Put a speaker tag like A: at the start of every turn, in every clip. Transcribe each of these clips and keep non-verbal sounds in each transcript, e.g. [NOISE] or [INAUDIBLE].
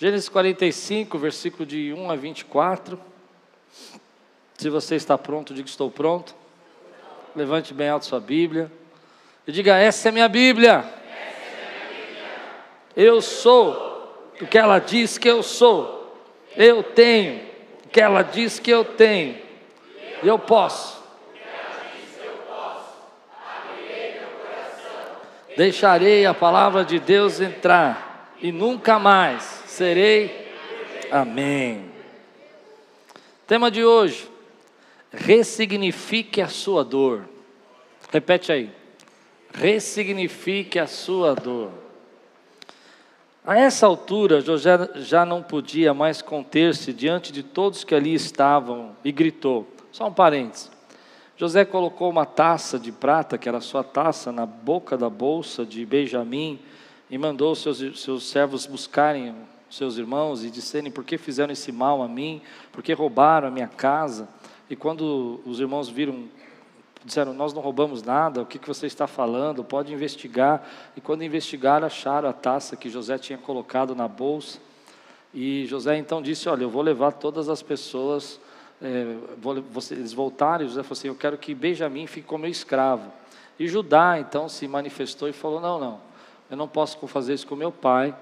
A: Gênesis 45, versículo de 1 a 24. Se você está pronto, diga estou pronto. Levante bem alto sua Bíblia. E diga: Essa é minha Bíblia. Eu sou o que ela diz que eu sou. Eu tenho o que ela diz que eu tenho. Eu posso. Deixarei a palavra de Deus entrar e nunca mais serei. Amém. Tema de hoje: ressignifique a sua dor. Repete aí. Ressignifique a sua dor. A essa altura, José já não podia mais conter-se diante de todos que ali estavam e gritou. Só um parênteses. José colocou uma taça de prata, que era sua taça, na boca da bolsa de Benjamim e mandou seus, seus servos buscarem seus irmãos e disserem por que fizeram esse mal a mim, por que roubaram a minha casa. E quando os irmãos viram, disseram: Nós não roubamos nada, o que, que você está falando? Pode investigar. E quando investigaram, acharam a taça que José tinha colocado na bolsa. E José então disse: Olha, eu vou levar todas as pessoas. É, vou, você, eles voltaram e José falou assim: Eu quero que Benjamim fique como meu escravo. E Judá então se manifestou e falou: Não, não, eu não posso fazer isso com meu pai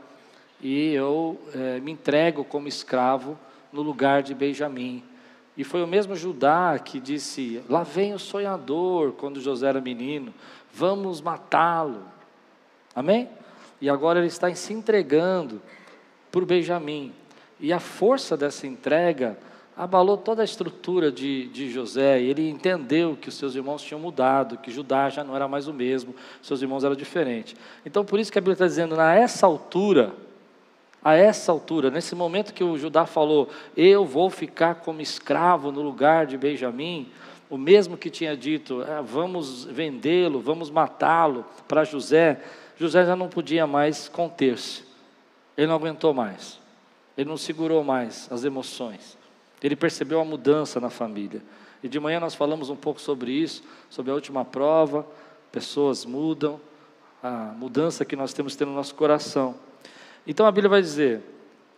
A: e eu é, me entrego como escravo no lugar de Benjamim. E foi o mesmo Judá que disse: Lá vem o sonhador, quando José era menino, vamos matá-lo. Amém? E agora ele está se entregando por Benjamim. E a força dessa entrega abalou toda a estrutura de, de José. Ele entendeu que os seus irmãos tinham mudado, que Judá já não era mais o mesmo, seus irmãos eram diferentes. Então, por isso que a Bíblia está dizendo: na essa altura, a essa altura, nesse momento que o Judá falou, eu vou ficar como escravo no lugar de Benjamim, o mesmo que tinha dito, é, vamos vendê-lo, vamos matá-lo para José, José já não podia mais conter-se, ele não aguentou mais, ele não segurou mais as emoções, ele percebeu a mudança na família. E de manhã nós falamos um pouco sobre isso, sobre a última prova, pessoas mudam, a mudança que nós temos que ter no nosso coração. Então a Bíblia vai dizer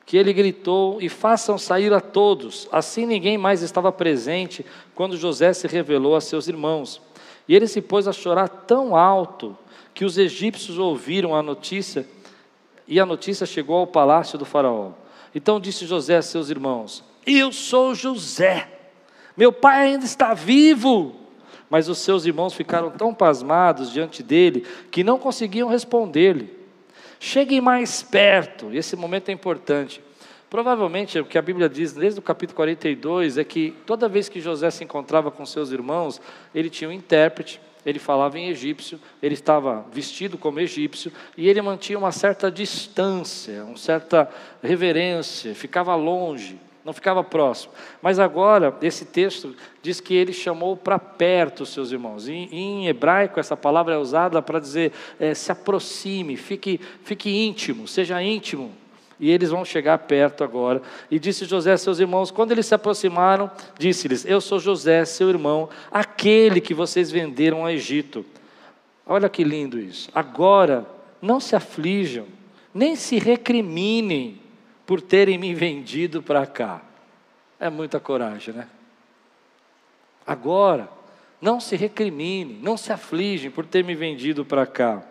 A: que ele gritou: E façam sair a todos. Assim ninguém mais estava presente quando José se revelou a seus irmãos. E ele se pôs a chorar tão alto que os egípcios ouviram a notícia, e a notícia chegou ao palácio do Faraó. Então disse José a seus irmãos: Eu sou José, meu pai ainda está vivo. Mas os seus irmãos ficaram tão pasmados diante dele que não conseguiam responder-lhe. Cheguem mais perto, esse momento é importante. Provavelmente o que a Bíblia diz desde o capítulo 42 é que toda vez que José se encontrava com seus irmãos, ele tinha um intérprete, ele falava em egípcio, ele estava vestido como egípcio e ele mantinha uma certa distância, uma certa reverência, ficava longe não ficava próximo. Mas agora, esse texto diz que ele chamou para perto os seus irmãos. Em, em hebraico, essa palavra é usada para dizer é, se aproxime, fique, fique íntimo, seja íntimo. E eles vão chegar perto agora. E disse José a seus irmãos: quando eles se aproximaram, disse-lhes: Eu sou José, seu irmão, aquele que vocês venderam ao Egito. Olha que lindo isso. Agora, não se aflijam, nem se recriminem por terem me vendido para cá. É muita coragem, né? Agora, não se recrimine, não se afligem por ter me vendido para cá.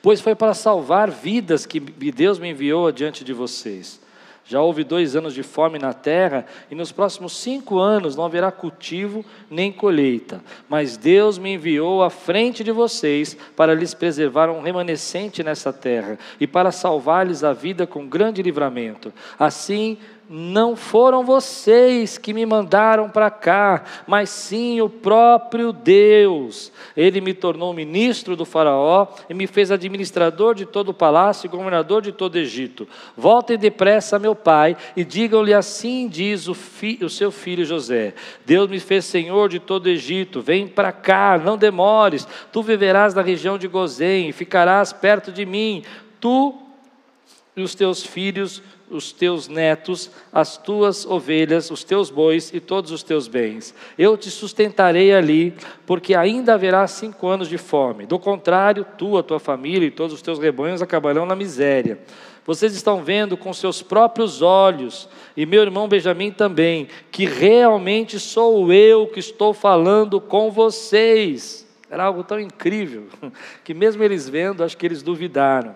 A: Pois foi para salvar vidas que Deus me enviou adiante de vocês. Já houve dois anos de fome na terra, e nos próximos cinco anos não haverá cultivo nem colheita. Mas Deus me enviou à frente de vocês para lhes preservar um remanescente nessa terra e para salvar-lhes a vida com grande livramento. Assim, não foram vocês que me mandaram para cá, mas sim o próprio Deus. Ele me tornou ministro do Faraó e me fez administrador de todo o palácio e governador de todo o Egito. Voltem depressa meu pai e digam-lhe assim: diz o, fi, o seu filho José: Deus me fez senhor de todo o Egito. Vem para cá, não demores. Tu viverás na região de Gozém e ficarás perto de mim. Tu e os teus filhos os teus netos, as tuas ovelhas, os teus bois e todos os teus bens. Eu te sustentarei ali, porque ainda haverá cinco anos de fome. Do contrário, tu, a tua família e todos os teus rebanhos acabarão na miséria. Vocês estão vendo com seus próprios olhos, e meu irmão Benjamim também, que realmente sou eu que estou falando com vocês. Era algo tão incrível, [LAUGHS] que mesmo eles vendo, acho que eles duvidaram.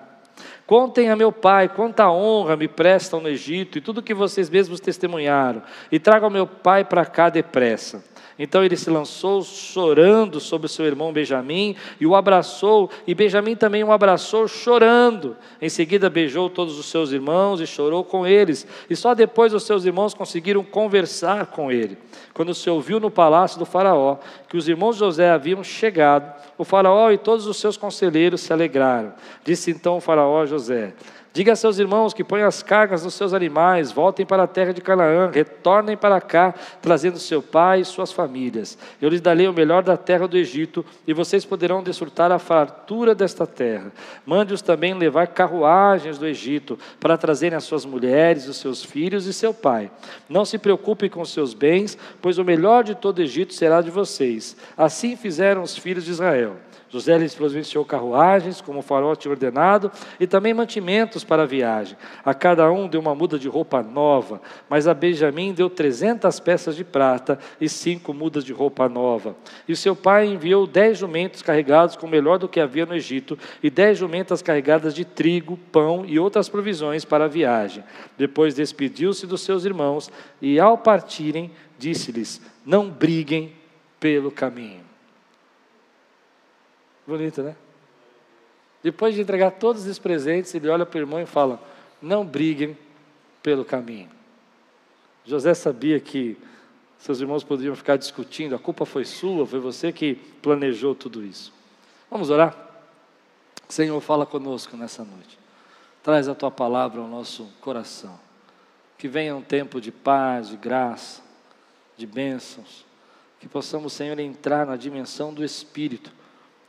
A: Contem a meu pai quanta honra me prestam no Egito e tudo que vocês mesmos testemunharam, e tragam meu pai para cá depressa. Então ele se lançou chorando sobre seu irmão Benjamim e o abraçou, e Benjamim também o abraçou chorando. Em seguida beijou todos os seus irmãos e chorou com eles, e só depois os seus irmãos conseguiram conversar com ele. Quando se ouviu no palácio do Faraó que os irmãos José haviam chegado, o Faraó e todos os seus conselheiros se alegraram. Disse então o Faraó a José: Diga a seus irmãos que ponham as cargas nos seus animais, voltem para a terra de Canaã, retornem para cá, trazendo seu pai e suas famílias. Eu lhes darei o melhor da terra do Egito, e vocês poderão desfrutar a fartura desta terra. Mande-os também levar carruagens do Egito, para trazerem as suas mulheres, os seus filhos e seu pai. Não se preocupem com seus bens, pois o melhor de todo o Egito será de vocês. Assim fizeram os filhos de Israel. José lhes providenciou carruagens, como o tinha ordenado, e também mantimentos para a viagem. A cada um deu uma muda de roupa nova, mas a Benjamim deu trezentas peças de prata e cinco mudas de roupa nova. E seu pai enviou dez jumentos carregados com o melhor do que havia no Egito, e dez jumentas carregadas de trigo, pão e outras provisões para a viagem. Depois despediu-se dos seus irmãos, e ao partirem, disse-lhes: Não briguem pelo caminho. Bonito, né? Depois de entregar todos esses presentes, ele olha para o irmão e fala: Não briguem pelo caminho. José sabia que seus irmãos poderiam ficar discutindo, a culpa foi sua, foi você que planejou tudo isso. Vamos orar? Senhor, fala conosco nessa noite. Traz a tua palavra ao nosso coração. Que venha um tempo de paz, de graça, de bênçãos. Que possamos, Senhor, entrar na dimensão do Espírito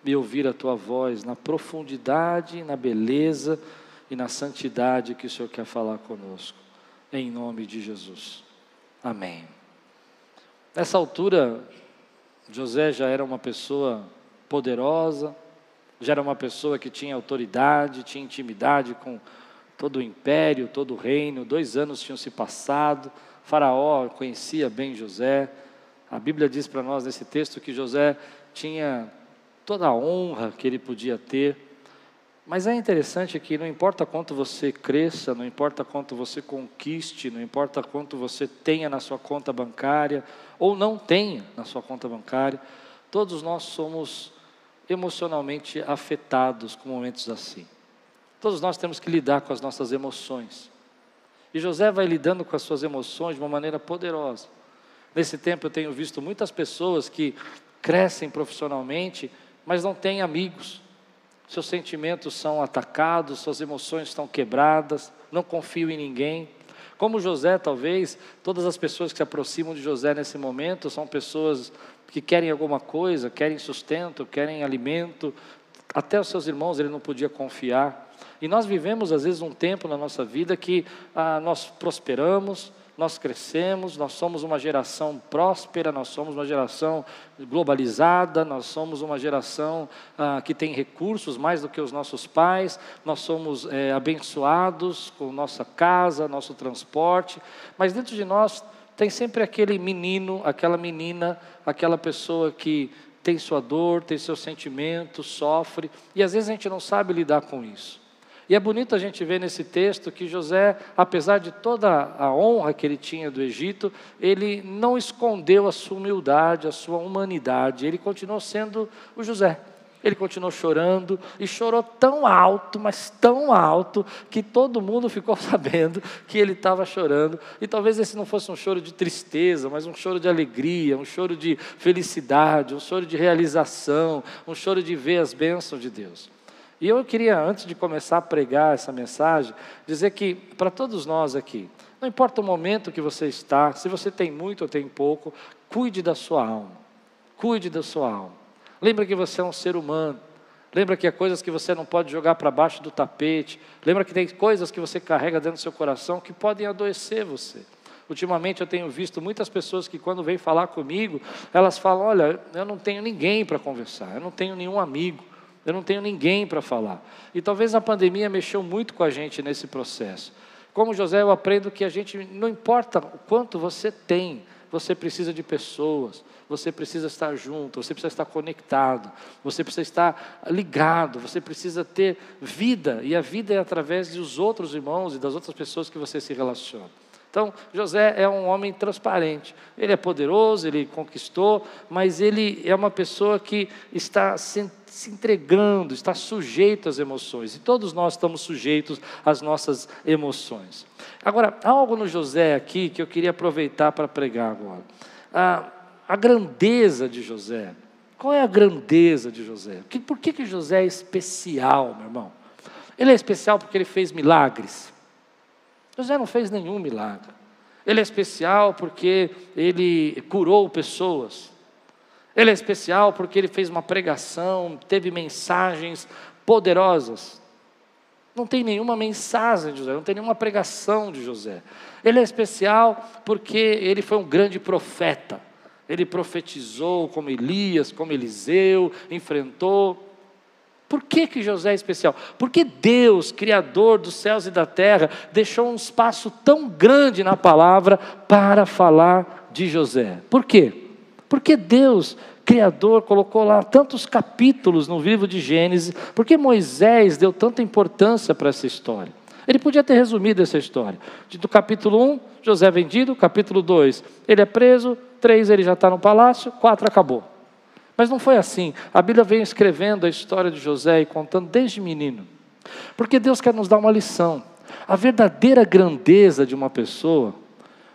A: e ouvir a tua voz na profundidade, na beleza e na santidade que o Senhor quer falar conosco. Em nome de Jesus. Amém. Nessa altura, José já era uma pessoa poderosa, já era uma pessoa que tinha autoridade, tinha intimidade com todo o império, todo o reino. Dois anos tinham se passado, Faraó conhecia bem José. A Bíblia diz para nós nesse texto que José tinha toda a honra que ele podia ter. Mas é interessante que não importa quanto você cresça, não importa quanto você conquiste, não importa quanto você tenha na sua conta bancária ou não tenha na sua conta bancária, todos nós somos emocionalmente afetados com momentos assim. Todos nós temos que lidar com as nossas emoções. E José vai lidando com as suas emoções de uma maneira poderosa. Nesse tempo eu tenho visto muitas pessoas que crescem profissionalmente mas não tem amigos. Seus sentimentos são atacados, suas emoções estão quebradas, não confio em ninguém. Como José, talvez, todas as pessoas que se aproximam de José nesse momento são pessoas que querem alguma coisa, querem sustento, querem alimento. Até os seus irmãos ele não podia confiar. E nós vivemos, às vezes, um tempo na nossa vida que ah, nós prosperamos, nós crescemos, nós somos uma geração próspera, nós somos uma geração globalizada, nós somos uma geração ah, que tem recursos mais do que os nossos pais, nós somos é, abençoados com nossa casa, nosso transporte, mas dentro de nós tem sempre aquele menino, aquela menina, aquela pessoa que tem sua dor, tem seus sentimentos, sofre, e às vezes a gente não sabe lidar com isso. E é bonito a gente ver nesse texto que José, apesar de toda a honra que ele tinha do Egito, ele não escondeu a sua humildade, a sua humanidade, ele continuou sendo o José. Ele continuou chorando e chorou tão alto, mas tão alto, que todo mundo ficou [LAUGHS] sabendo que ele estava chorando. E talvez esse não fosse um choro de tristeza, mas um choro de alegria, um choro de felicidade, um choro de realização, um choro de ver as bênçãos de Deus. E eu queria, antes de começar a pregar essa mensagem, dizer que para todos nós aqui, não importa o momento que você está, se você tem muito ou tem pouco, cuide da sua alma. Cuide da sua alma. Lembra que você é um ser humano. Lembra que há coisas que você não pode jogar para baixo do tapete. Lembra que tem coisas que você carrega dentro do seu coração que podem adoecer você. Ultimamente eu tenho visto muitas pessoas que, quando vêm falar comigo, elas falam: Olha, eu não tenho ninguém para conversar, eu não tenho nenhum amigo. Eu não tenho ninguém para falar. E talvez a pandemia mexeu muito com a gente nesse processo. Como José, eu aprendo que a gente, não importa o quanto você tem, você precisa de pessoas, você precisa estar junto, você precisa estar conectado, você precisa estar ligado, você precisa ter vida, e a vida é através dos outros irmãos e das outras pessoas que você se relaciona. Então, José é um homem transparente. Ele é poderoso, ele conquistou, mas ele é uma pessoa que está se, entregando, está sujeito às emoções. E todos nós estamos sujeitos às nossas emoções. Agora, há algo no José aqui que eu queria aproveitar para pregar agora. A, a grandeza de José. Qual é a grandeza de José? Por que, que José é especial, meu irmão? Ele é especial porque ele fez milagres. José não fez nenhum milagre. Ele é especial porque ele curou pessoas. Ele é especial porque ele fez uma pregação, teve mensagens poderosas. Não tem nenhuma mensagem de José, não tem nenhuma pregação de José. Ele é especial porque ele foi um grande profeta. Ele profetizou como Elias, como Eliseu, enfrentou. Por que, que José é especial? Porque Deus, Criador dos céus e da terra, deixou um espaço tão grande na palavra para falar de José. Por quê? Porque Deus, Criador, colocou lá tantos capítulos no livro de Gênesis, porque Moisés deu tanta importância para essa história. Ele podia ter resumido essa história. Do capítulo 1, José é vendido, capítulo 2, ele é preso, 3, ele já está no palácio, 4, acabou. Mas não foi assim. A Bíblia vem escrevendo a história de José e contando desde menino. Porque Deus quer nos dar uma lição. A verdadeira grandeza de uma pessoa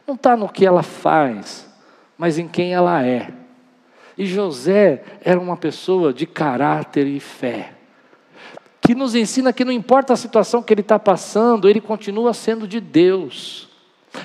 A: não está no que ela faz, mas em quem ela é. E José era uma pessoa de caráter e fé, que nos ensina que não importa a situação que ele está passando, ele continua sendo de Deus.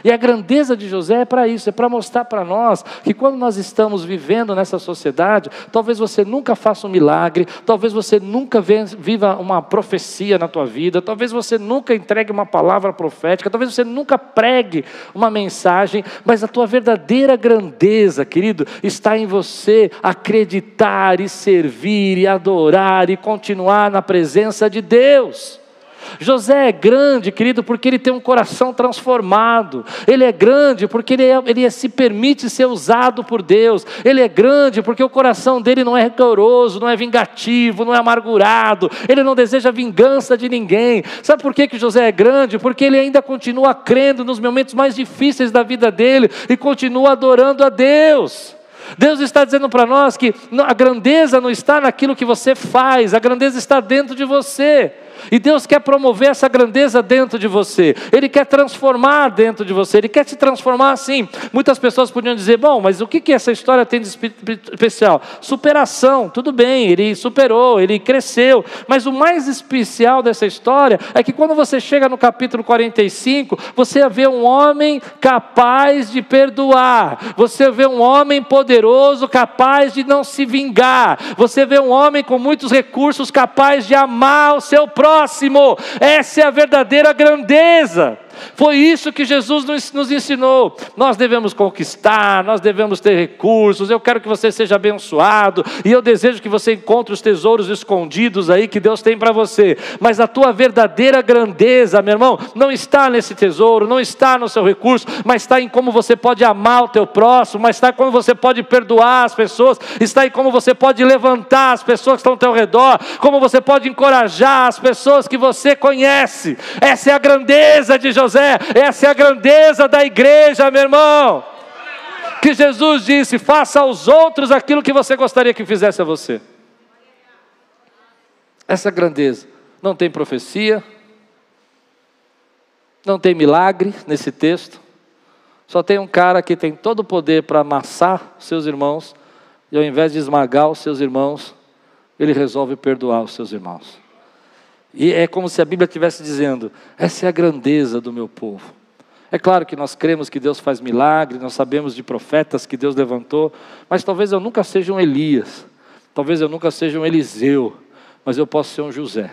A: E a grandeza de José é para isso, é para mostrar para nós que quando nós estamos vivendo nessa sociedade, talvez você nunca faça um milagre, talvez você nunca viva uma profecia na tua vida, talvez você nunca entregue uma palavra profética, talvez você nunca pregue uma mensagem, mas a tua verdadeira grandeza, querido, está em você acreditar e servir e adorar e continuar na presença de Deus. José é grande, querido, porque ele tem um coração transformado. Ele é grande porque ele, é, ele se permite ser usado por Deus. Ele é grande porque o coração dele não é rigoroso, não é vingativo, não é amargurado. Ele não deseja vingança de ninguém. Sabe por que, que José é grande? Porque ele ainda continua crendo nos momentos mais difíceis da vida dele e continua adorando a Deus. Deus está dizendo para nós que a grandeza não está naquilo que você faz, a grandeza está dentro de você. E Deus quer promover essa grandeza dentro de você. Ele quer transformar dentro de você. Ele quer se transformar assim. Muitas pessoas podiam dizer: bom, mas o que, que essa história tem de especial? Superação. Tudo bem, ele superou, ele cresceu. Mas o mais especial dessa história é que quando você chega no capítulo 45, você vê um homem capaz de perdoar. Você vê um homem poderoso capaz de não se vingar. Você vê um homem com muitos recursos capaz de amar o seu próximo próximo. Essa é a verdadeira grandeza. Foi isso que Jesus nos ensinou. Nós devemos conquistar, nós devemos ter recursos. Eu quero que você seja abençoado e eu desejo que você encontre os tesouros escondidos aí que Deus tem para você. Mas a tua verdadeira grandeza, meu irmão, não está nesse tesouro, não está no seu recurso, mas está em como você pode amar o teu próximo, mas está em como você pode perdoar as pessoas, está em como você pode levantar as pessoas que estão ao teu redor, como você pode encorajar as pessoas que você conhece. Essa é a grandeza de Jesus José, essa é a grandeza da igreja, meu irmão. Que Jesus disse: faça aos outros aquilo que você gostaria que fizesse a você. Essa grandeza. Não tem profecia, não tem milagre nesse texto, só tem um cara que tem todo o poder para amassar seus irmãos, e ao invés de esmagar os seus irmãos, ele resolve perdoar os seus irmãos. E é como se a Bíblia estivesse dizendo: essa é a grandeza do meu povo. É claro que nós cremos que Deus faz milagres, nós sabemos de profetas que Deus levantou, mas talvez eu nunca seja um Elias, talvez eu nunca seja um Eliseu, mas eu posso ser um José,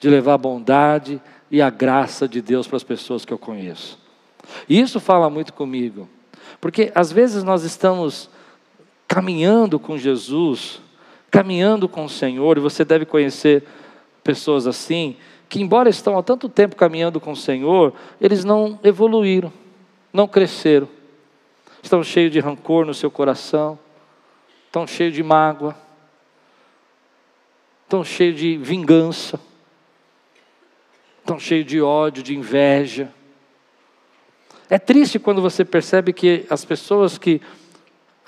A: de levar a bondade e a graça de Deus para as pessoas que eu conheço. E isso fala muito comigo, porque às vezes nós estamos caminhando com Jesus caminhando com o Senhor, e você deve conhecer pessoas assim, que embora estão há tanto tempo caminhando com o Senhor, eles não evoluíram, não cresceram. Estão cheios de rancor no seu coração, estão cheios de mágoa, estão cheios de vingança, estão cheios de ódio, de inveja. É triste quando você percebe que as pessoas que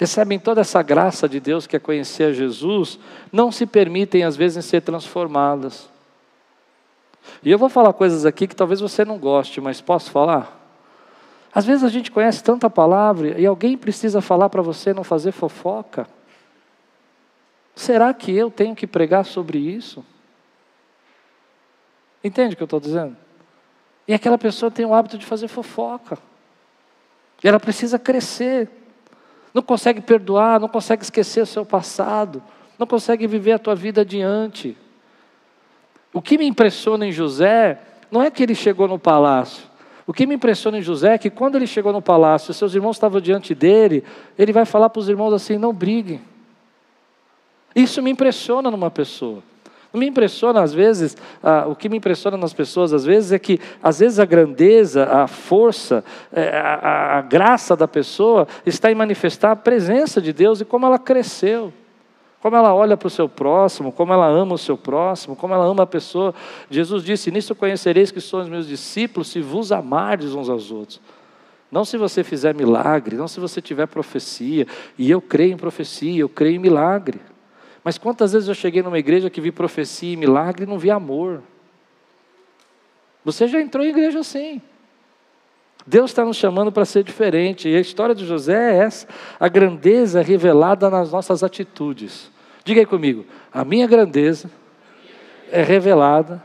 A: recebem toda essa graça de Deus que é conhecer a Jesus, não se permitem às vezes ser transformadas. E eu vou falar coisas aqui que talvez você não goste, mas posso falar? Às vezes a gente conhece tanta palavra e alguém precisa falar para você não fazer fofoca. Será que eu tenho que pregar sobre isso? Entende o que eu estou dizendo? E aquela pessoa tem o hábito de fazer fofoca. E ela precisa crescer. Não consegue perdoar, não consegue esquecer o seu passado, não consegue viver a tua vida adiante. O que me impressiona em José não é que ele chegou no palácio. O que me impressiona em José é que quando ele chegou no palácio, seus irmãos estavam diante dele, ele vai falar para os irmãos assim: não briguem. Isso me impressiona numa pessoa. Me impressiona, às vezes, ah, o que me impressiona nas pessoas, às vezes, é que, às vezes, a grandeza, a força, é, a, a graça da pessoa está em manifestar a presença de Deus e como ela cresceu como ela olha para o seu próximo, como ela ama o seu próximo, como ela ama a pessoa. Jesus disse: Nisso conhecereis que sois meus discípulos, se vos amardes uns aos outros. Não se você fizer milagre, não se você tiver profecia, e eu creio em profecia, eu creio em milagre. Mas quantas vezes eu cheguei numa igreja que vi profecia e milagre e não vi amor? Você já entrou em igreja assim. Deus está nos chamando para ser diferente. E a história de José é essa: a grandeza revelada nas nossas atitudes. Diga aí comigo: a minha grandeza é revelada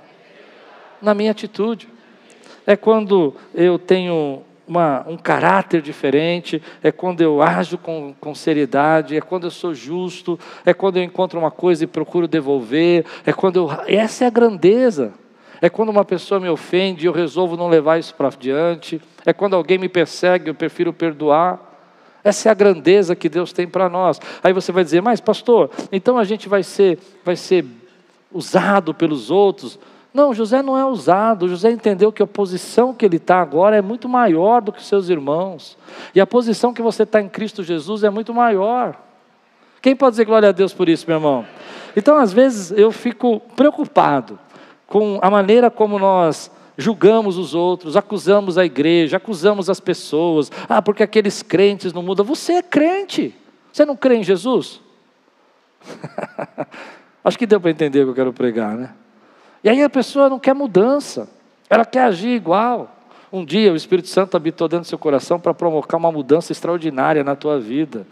A: na minha atitude. É quando eu tenho uma, um caráter diferente, é quando eu ajo com, com seriedade, é quando eu sou justo, é quando eu encontro uma coisa e procuro devolver, é quando eu. Essa é a grandeza. É quando uma pessoa me ofende e eu resolvo não levar isso para diante. É quando alguém me persegue, eu prefiro perdoar. Essa é a grandeza que Deus tem para nós. Aí você vai dizer, mas pastor, então a gente vai ser, vai ser usado pelos outros. Não, José não é usado. José entendeu que a posição que ele está agora é muito maior do que seus irmãos. E a posição que você está em Cristo Jesus é muito maior. Quem pode dizer glória a Deus por isso, meu irmão? Então, às vezes, eu fico preocupado com a maneira como nós julgamos os outros, acusamos a igreja, acusamos as pessoas. Ah, porque aqueles crentes não mudam. Você é crente. Você não crê em Jesus? [LAUGHS] Acho que deu para entender o que eu quero pregar, né? E aí a pessoa não quer mudança, ela quer agir igual. Um dia o Espírito Santo habitou dentro do seu coração para provocar uma mudança extraordinária na tua vida.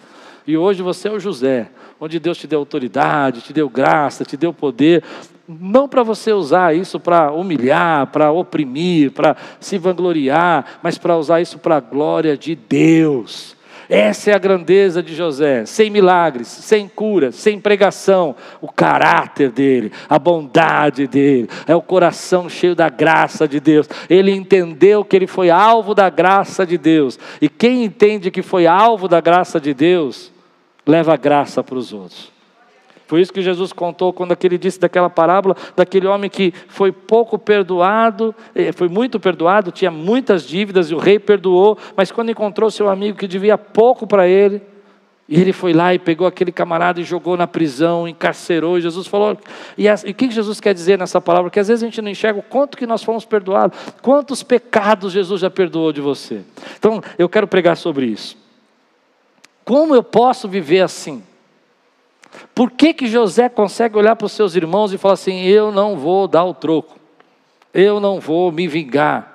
A: E hoje você é o José, onde Deus te deu autoridade, te deu graça, te deu poder, não para você usar isso para humilhar, para oprimir, para se vangloriar, mas para usar isso para a glória de Deus. Essa é a grandeza de José, sem milagres, sem cura, sem pregação, o caráter dele, a bondade dele, é o coração cheio da graça de Deus. Ele entendeu que ele foi alvo da graça de Deus, e quem entende que foi alvo da graça de Deus, leva graça para os outros. Foi isso que Jesus contou quando ele disse daquela parábola daquele homem que foi pouco perdoado, eh, foi muito perdoado, tinha muitas dívidas e o rei perdoou, mas quando encontrou seu amigo que devia pouco para ele, e ele foi lá e pegou aquele camarada e jogou na prisão, encarcerou. E Jesus falou. E, e o que Jesus quer dizer nessa palavra? Que às vezes a gente não enxerga o quanto que nós fomos perdoados, quantos pecados Jesus já perdoou de você. Então, eu quero pregar sobre isso. Como eu posso viver assim? Por que, que José consegue olhar para os seus irmãos e falar assim: eu não vou dar o troco, eu não vou me vingar?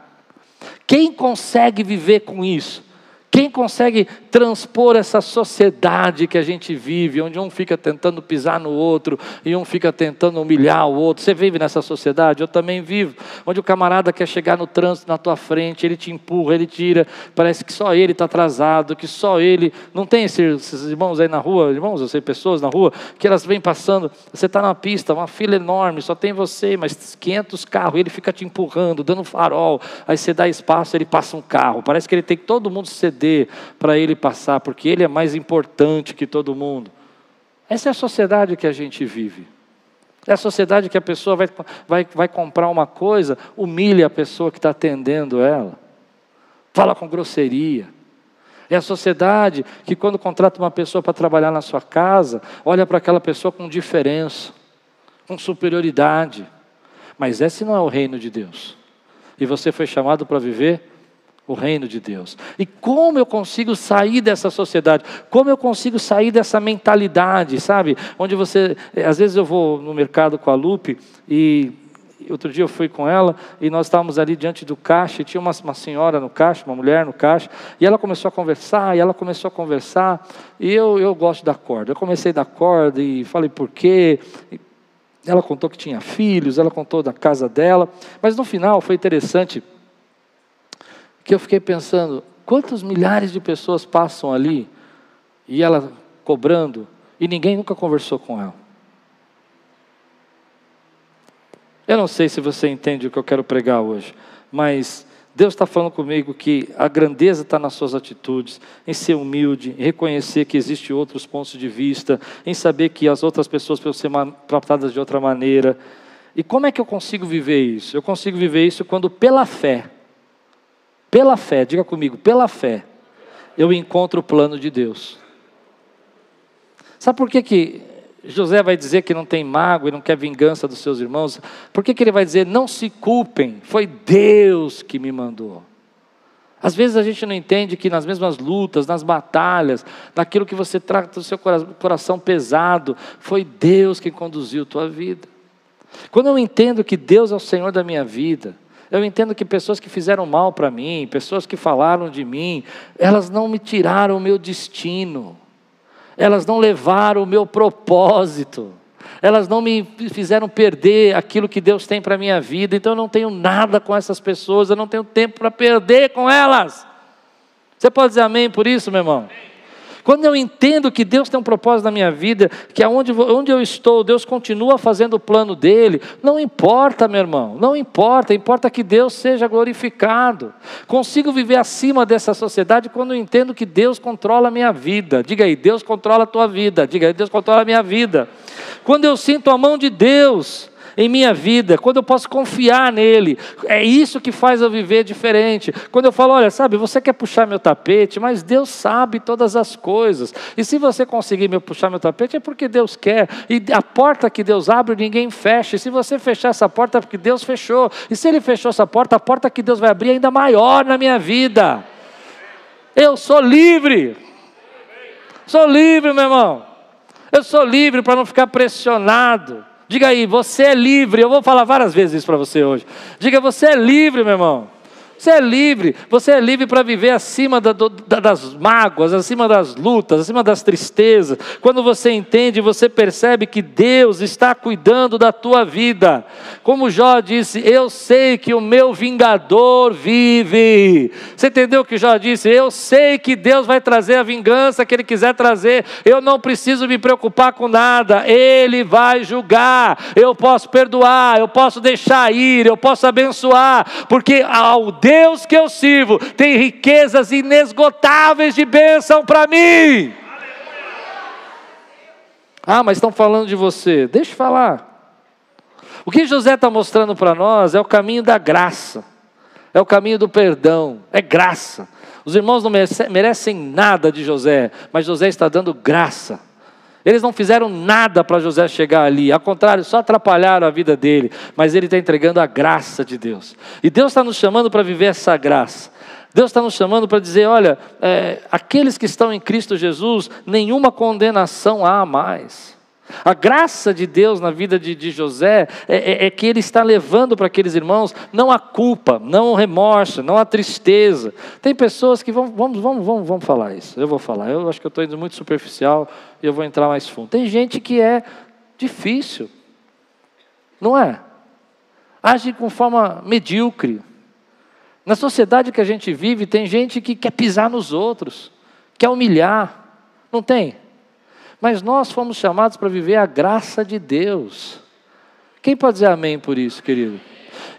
A: Quem consegue viver com isso? Quem consegue transpor essa sociedade que a gente vive, onde um fica tentando pisar no outro e um fica tentando humilhar o outro? Você vive nessa sociedade? Eu também vivo. Onde o camarada quer chegar no trânsito na tua frente, ele te empurra, ele tira, parece que só ele está atrasado, que só ele. Não tem esses, irmãos aí na rua, irmãos, eu sei, pessoas na rua, que elas vêm passando, você está na pista, uma fila enorme, só tem você, mas 500 carros, ele fica te empurrando, dando farol, aí você dá espaço, ele passa um carro, parece que ele tem que todo mundo ceder para ele passar, porque ele é mais importante que todo mundo. Essa é a sociedade que a gente vive. É a sociedade que a pessoa vai, vai, vai comprar uma coisa, humilha a pessoa que está atendendo ela, fala com grosseria. É a sociedade que, quando contrata uma pessoa para trabalhar na sua casa, olha para aquela pessoa com diferença, com superioridade. Mas esse não é o reino de Deus. E você foi chamado para viver o reino de Deus. E como eu consigo sair dessa sociedade? Como eu consigo sair dessa mentalidade, sabe? Onde você, eh, às vezes eu vou no mercado com a Lupe e outro dia eu fui com ela e nós estávamos ali diante do caixa e tinha uma, uma senhora no caixa, uma mulher no caixa, e ela começou a conversar, e ela começou a conversar, e eu, eu gosto da corda. Eu comecei da corda e falei por quê. Ela contou que tinha filhos, ela contou da casa dela, mas no final foi interessante que eu fiquei pensando, quantos milhares de pessoas passam ali e ela cobrando e ninguém nunca conversou com ela. Eu não sei se você entende o que eu quero pregar hoje, mas Deus está falando comigo que a grandeza está nas suas atitudes, em ser humilde, em reconhecer que existem outros pontos de vista, em saber que as outras pessoas precisam ser tratadas de outra maneira. E como é que eu consigo viver isso? Eu consigo viver isso quando, pela fé, pela fé, diga comigo, pela fé, eu encontro o plano de Deus. Sabe por que, que José vai dizer que não tem mágoa e não quer vingança dos seus irmãos? Por que, que ele vai dizer, não se culpem, foi Deus que me mandou? Às vezes a gente não entende que nas mesmas lutas, nas batalhas, naquilo que você trata do seu coração pesado, foi Deus que conduziu a tua vida. Quando eu entendo que Deus é o Senhor da minha vida, eu entendo que pessoas que fizeram mal para mim, pessoas que falaram de mim, elas não me tiraram o meu destino, elas não levaram o meu propósito, elas não me fizeram perder aquilo que Deus tem para a minha vida, então eu não tenho nada com essas pessoas, eu não tenho tempo para perder com elas. Você pode dizer amém por isso, meu irmão? Quando eu entendo que Deus tem um propósito na minha vida, que aonde onde eu estou, Deus continua fazendo o plano dele, não importa, meu irmão, não importa, importa que Deus seja glorificado. Consigo viver acima dessa sociedade quando eu entendo que Deus controla a minha vida. Diga aí, Deus controla a tua vida. Diga aí, Deus controla a minha vida. Quando eu sinto a mão de Deus, em minha vida, quando eu posso confiar nele. É isso que faz eu viver diferente. Quando eu falo, olha, sabe, você quer puxar meu tapete, mas Deus sabe todas as coisas. E se você conseguir me puxar meu tapete, é porque Deus quer. E a porta que Deus abre, ninguém fecha. E se você fechar essa porta, é porque Deus fechou. E se Ele fechou essa porta, a porta que Deus vai abrir é ainda maior na minha vida. Eu sou livre. Sou livre, meu irmão. Eu sou livre para não ficar pressionado. Diga aí, você é livre. Eu vou falar várias vezes isso para você hoje. Diga, você é livre, meu irmão. Você é livre, você é livre para viver acima da, da, das mágoas, acima das lutas, acima das tristezas. Quando você entende, você percebe que Deus está cuidando da tua vida. Como Jó disse, eu sei que o meu vingador vive. Você entendeu o que Jó disse? Eu sei que Deus vai trazer a vingança que Ele quiser trazer. Eu não preciso me preocupar com nada. Ele vai julgar. Eu posso perdoar, eu posso deixar ir, eu posso abençoar, porque ao Deus Deus que eu sirvo tem riquezas inesgotáveis de bênção para mim. Ah, mas estão falando de você. Deixa eu falar. O que José está mostrando para nós é o caminho da graça, é o caminho do perdão, é graça. Os irmãos não merecem nada de José, mas José está dando graça. Eles não fizeram nada para José chegar ali, ao contrário, só atrapalharam a vida dele, mas ele está entregando a graça de Deus. E Deus está nos chamando para viver essa graça. Deus está nos chamando para dizer: olha, é, aqueles que estão em Cristo Jesus, nenhuma condenação há mais. A graça de Deus na vida de, de José é, é, é, que ele está levando para aqueles irmãos não a culpa, não o remorso, não a tristeza. Tem pessoas que vão, vamos, vamos, vamos, vamos falar isso. Eu vou falar. Eu acho que eu estou indo muito superficial e eu vou entrar mais fundo. Tem gente que é difícil, não é? Age com forma medíocre. Na sociedade que a gente vive, tem gente que quer pisar nos outros, quer humilhar. Não tem? Mas nós fomos chamados para viver a graça de Deus. Quem pode dizer amém por isso, querido?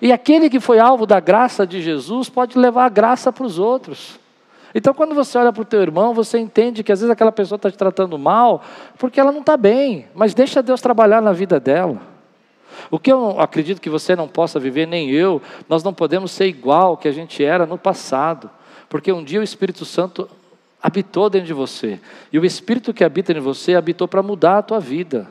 A: E aquele que foi alvo da graça de Jesus pode levar a graça para os outros. Então, quando você olha para o teu irmão, você entende que às vezes aquela pessoa está te tratando mal, porque ela não está bem, mas deixa Deus trabalhar na vida dela. O que eu acredito que você não possa viver, nem eu, nós não podemos ser igual que a gente era no passado, porque um dia o Espírito Santo habitou dentro de você, e o Espírito que habita em você habitou para mudar a tua vida.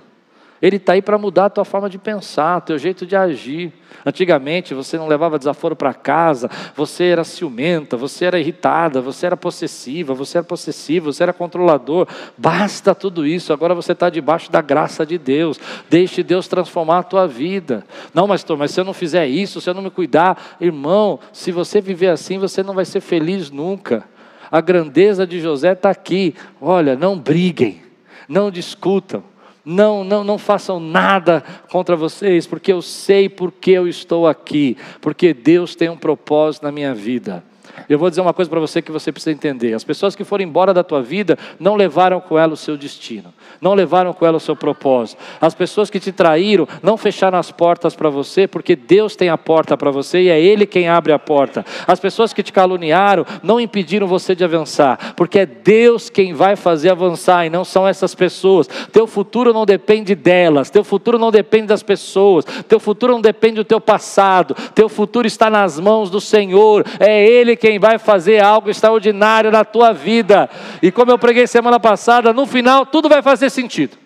A: Ele está aí para mudar a tua forma de pensar, teu jeito de agir. Antigamente você não levava desaforo para casa, você era ciumenta, você era irritada, você era possessiva, você era possessivo, você era controlador. Basta tudo isso, agora você está debaixo da graça de Deus. Deixe Deus transformar a tua vida. Não, pastor, mas se eu não fizer isso, se eu não me cuidar, irmão, se você viver assim, você não vai ser feliz nunca. A grandeza de José está aqui. Olha, não briguem, não discutam não, não, não façam nada contra vocês, porque eu sei porque eu estou aqui, porque Deus tem um propósito na minha vida. Eu vou dizer uma coisa para você que você precisa entender: as pessoas que foram embora da tua vida não levaram com ela o seu destino, não levaram com ela o seu propósito. As pessoas que te traíram não fecharam as portas para você, porque Deus tem a porta para você e é Ele quem abre a porta. As pessoas que te caluniaram não impediram você de avançar, porque é Deus quem vai fazer avançar e não são essas pessoas. Teu futuro não depende delas, teu futuro não depende das pessoas, teu futuro não depende do teu passado, teu futuro está nas mãos do Senhor, é Ele quem vai fazer algo extraordinário na tua vida. E como eu preguei semana passada, no final tudo vai fazer sentido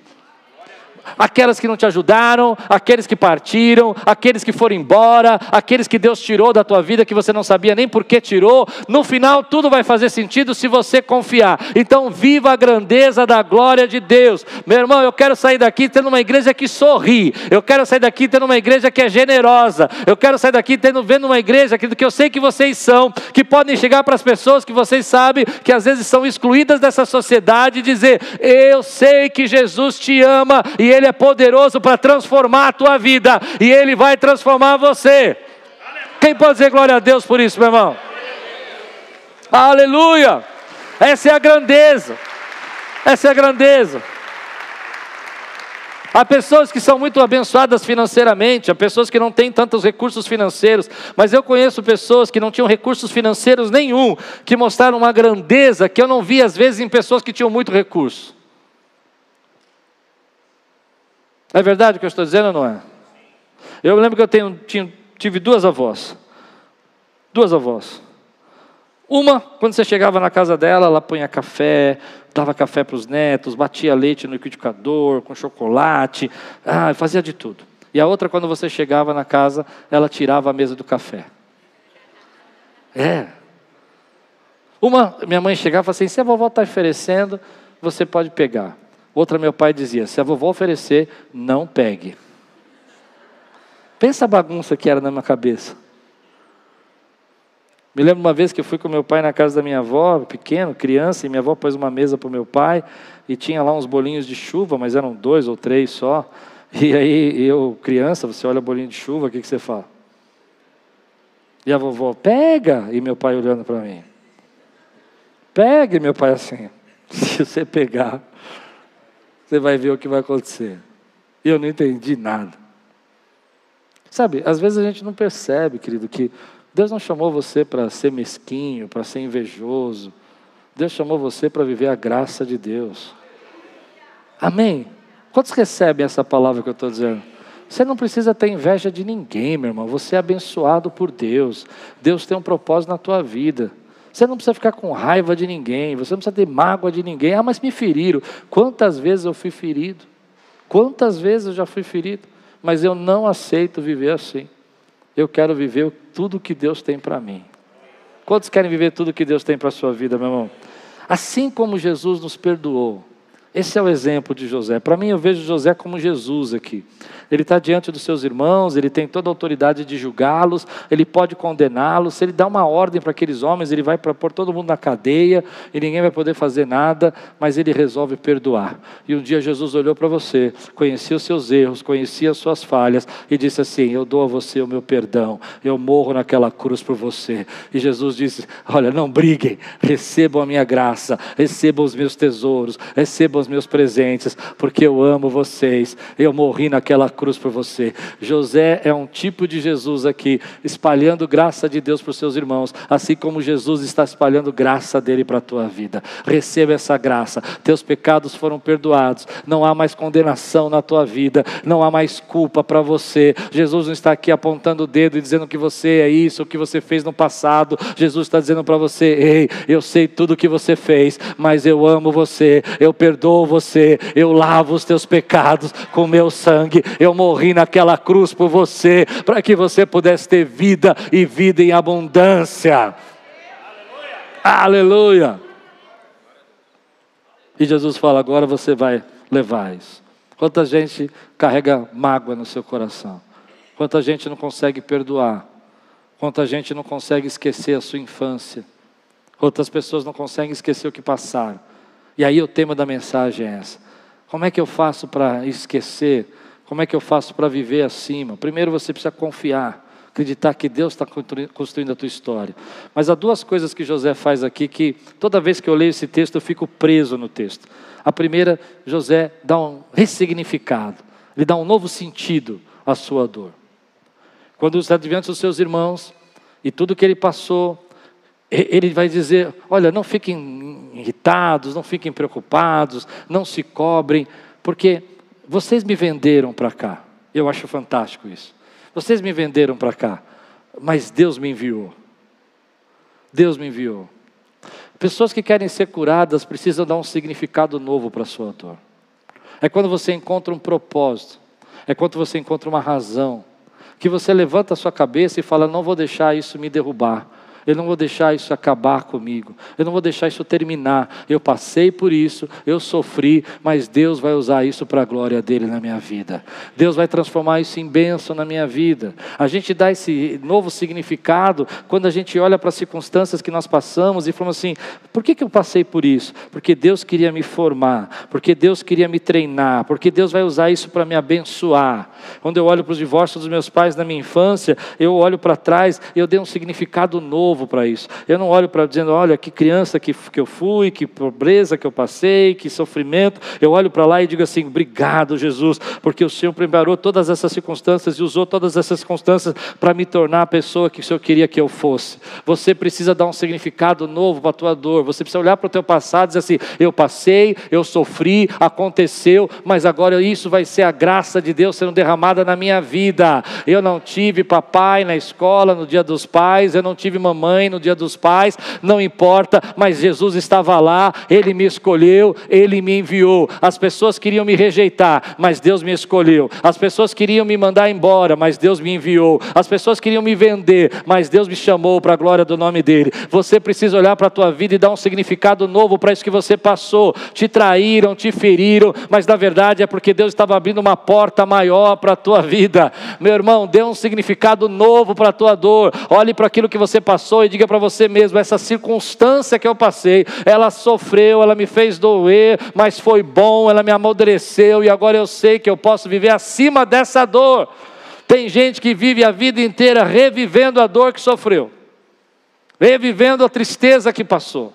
A: aquelas que não te ajudaram, aqueles que partiram, aqueles que foram embora, aqueles que Deus tirou da tua vida que você não sabia nem por que tirou. No final, tudo vai fazer sentido se você confiar. Então, viva a grandeza da glória de Deus. Meu irmão, eu quero sair daqui tendo uma igreja que sorri. Eu quero sair daqui tendo uma igreja que é generosa. Eu quero sair daqui tendo vendo uma igreja que, que eu sei que vocês são, que podem chegar para as pessoas que vocês sabem que às vezes são excluídas dessa sociedade e dizer: "Eu sei que Jesus te ama e ele é poderoso para transformar a tua vida e Ele vai transformar você. Quem pode dizer glória a Deus por isso, meu irmão? Aleluia! Essa é a grandeza. Essa é a grandeza. Há pessoas que são muito abençoadas financeiramente, há pessoas que não têm tantos recursos financeiros, mas eu conheço pessoas que não tinham recursos financeiros nenhum, que mostraram uma grandeza que eu não vi às vezes em pessoas que tinham muito recurso. É verdade o que eu estou dizendo ou não é? Eu lembro que eu tenho, tinha, tive duas avós. Duas avós. Uma, quando você chegava na casa dela, ela punha café, dava café para os netos, batia leite no liquidificador, com chocolate, ah, fazia de tudo. E a outra, quando você chegava na casa, ela tirava a mesa do café. É. Uma, minha mãe chegava e falava assim: se a vovó está oferecendo, você pode pegar. Outra, meu pai dizia: se a vovó oferecer, não pegue. Pensa a bagunça que era na minha cabeça. Me lembro uma vez que eu fui com meu pai na casa da minha avó, pequeno, criança, e minha avó pôs uma mesa para o meu pai, e tinha lá uns bolinhos de chuva, mas eram dois ou três só. E aí eu, criança, você olha o bolinho de chuva, o que, que você fala? E a vovó, pega! E meu pai olhando para mim. Pega, e meu pai assim. [LAUGHS] Se você pegar, você vai ver o que vai acontecer. E eu não entendi nada. Sabe, às vezes a gente não percebe, querido, que Deus não chamou você para ser mesquinho, para ser invejoso. Deus chamou você para viver a graça de Deus. Amém? Quantos recebem essa palavra que eu estou dizendo? Você não precisa ter inveja de ninguém, meu irmão. Você é abençoado por Deus. Deus tem um propósito na tua vida. Você não precisa ficar com raiva de ninguém, você não precisa ter mágoa de ninguém. Ah, mas me feriram. Quantas vezes eu fui ferido? Quantas vezes eu já fui ferido? Mas eu não aceito viver assim. Eu quero viver tudo que Deus tem para mim. Quantos querem viver tudo que Deus tem para a sua vida, meu irmão? Assim como Jesus nos perdoou. Esse é o exemplo de José. Para mim, eu vejo José como Jesus aqui ele está diante dos seus irmãos, ele tem toda a autoridade de julgá-los, ele pode condená-los. Se ele dá uma ordem para aqueles homens, ele vai para pôr todo mundo na cadeia e ninguém vai poder fazer nada, mas ele resolve perdoar. E um dia Jesus olhou para você, conhecia os seus erros, conhecia as suas falhas e disse assim: Eu dou a você o meu perdão, eu morro naquela cruz por você. E Jesus disse: Olha, não briguem, recebam a minha graça, recebam os meus tesouros, recebam os meus presentes, porque eu amo vocês. Eu morri naquela cruz por você. José é um tipo de Jesus aqui, espalhando graça de Deus para os seus irmãos, assim como Jesus está espalhando graça dele para a tua vida. Receba essa graça. Teus pecados foram perdoados. Não há mais condenação na tua vida. Não há mais culpa para você. Jesus não está aqui apontando o dedo e dizendo que você é isso, o que você fez no passado. Jesus está dizendo para você: Ei, eu sei tudo o que você fez, mas eu amo você, eu perdoo você, eu lavo os teus pecados com meu sangue. Eu morri naquela cruz por você, para que você pudesse ter vida e vida em abundância. Aleluia. Aleluia. E Jesus fala: agora você vai levar isso. Quanta gente carrega mágoa no seu coração. Quanta gente não consegue perdoar. Quanta gente não consegue esquecer a sua infância. Quantas pessoas não conseguem esquecer o que passaram. E aí o tema da mensagem é essa. Como é que eu faço para esquecer? Como é que eu faço para viver acima? Primeiro você precisa confiar, acreditar que Deus está construindo a tua história. Mas há duas coisas que José faz aqui que toda vez que eu leio esse texto eu fico preso no texto. A primeira, José dá um ressignificado, ele dá um novo sentido à sua dor. Quando está diante dos seus irmãos e tudo que ele passou, ele vai dizer: Olha, não fiquem irritados, não fiquem preocupados, não se cobrem, porque vocês me venderam para cá. Eu acho fantástico isso. Vocês me venderam para cá, mas Deus me enviou. Deus me enviou. Pessoas que querem ser curadas precisam dar um significado novo para a sua dor. É quando você encontra um propósito, é quando você encontra uma razão, que você levanta a sua cabeça e fala: não vou deixar isso me derrubar. Eu não vou deixar isso acabar comigo. Eu não vou deixar isso terminar. Eu passei por isso, eu sofri, mas Deus vai usar isso para a glória dele na minha vida. Deus vai transformar isso em bênção na minha vida. A gente dá esse novo significado quando a gente olha para as circunstâncias que nós passamos e falamos assim: por que, que eu passei por isso? Porque Deus queria me formar, porque Deus queria me treinar, porque Deus vai usar isso para me abençoar. Quando eu olho para os divórcios dos meus pais na minha infância, eu olho para trás e eu dei um significado novo novo para isso. Eu não olho para dizendo, olha que criança que, que eu fui, que pobreza que eu passei, que sofrimento. Eu olho para lá e digo assim: obrigado, Jesus, porque o Senhor preparou todas essas circunstâncias e usou todas essas circunstâncias para me tornar a pessoa que o Senhor queria que eu fosse. Você precisa dar um significado novo para a tua dor. Você precisa olhar para o teu passado e dizer assim: eu passei, eu sofri, aconteceu, mas agora isso vai ser a graça de Deus sendo derramada na minha vida. Eu não tive papai na escola no dia dos pais, eu não tive mamãe mãe, no dia dos pais, não importa, mas Jesus estava lá, Ele me escolheu, Ele me enviou. As pessoas queriam me rejeitar, mas Deus me escolheu. As pessoas queriam me mandar embora, mas Deus me enviou. As pessoas queriam me vender, mas Deus me chamou para a glória do nome dEle. Você precisa olhar para a tua vida e dar um significado novo para isso que você passou. Te traíram, te feriram, mas na verdade é porque Deus estava abrindo uma porta maior para a tua vida. Meu irmão, dê um significado novo para a tua dor. Olhe para aquilo que você passou passou e diga para você mesmo: essa circunstância que eu passei, ela sofreu, ela me fez doer, mas foi bom, ela me amadureceu e agora eu sei que eu posso viver acima dessa dor. Tem gente que vive a vida inteira revivendo a dor que sofreu, revivendo a tristeza que passou.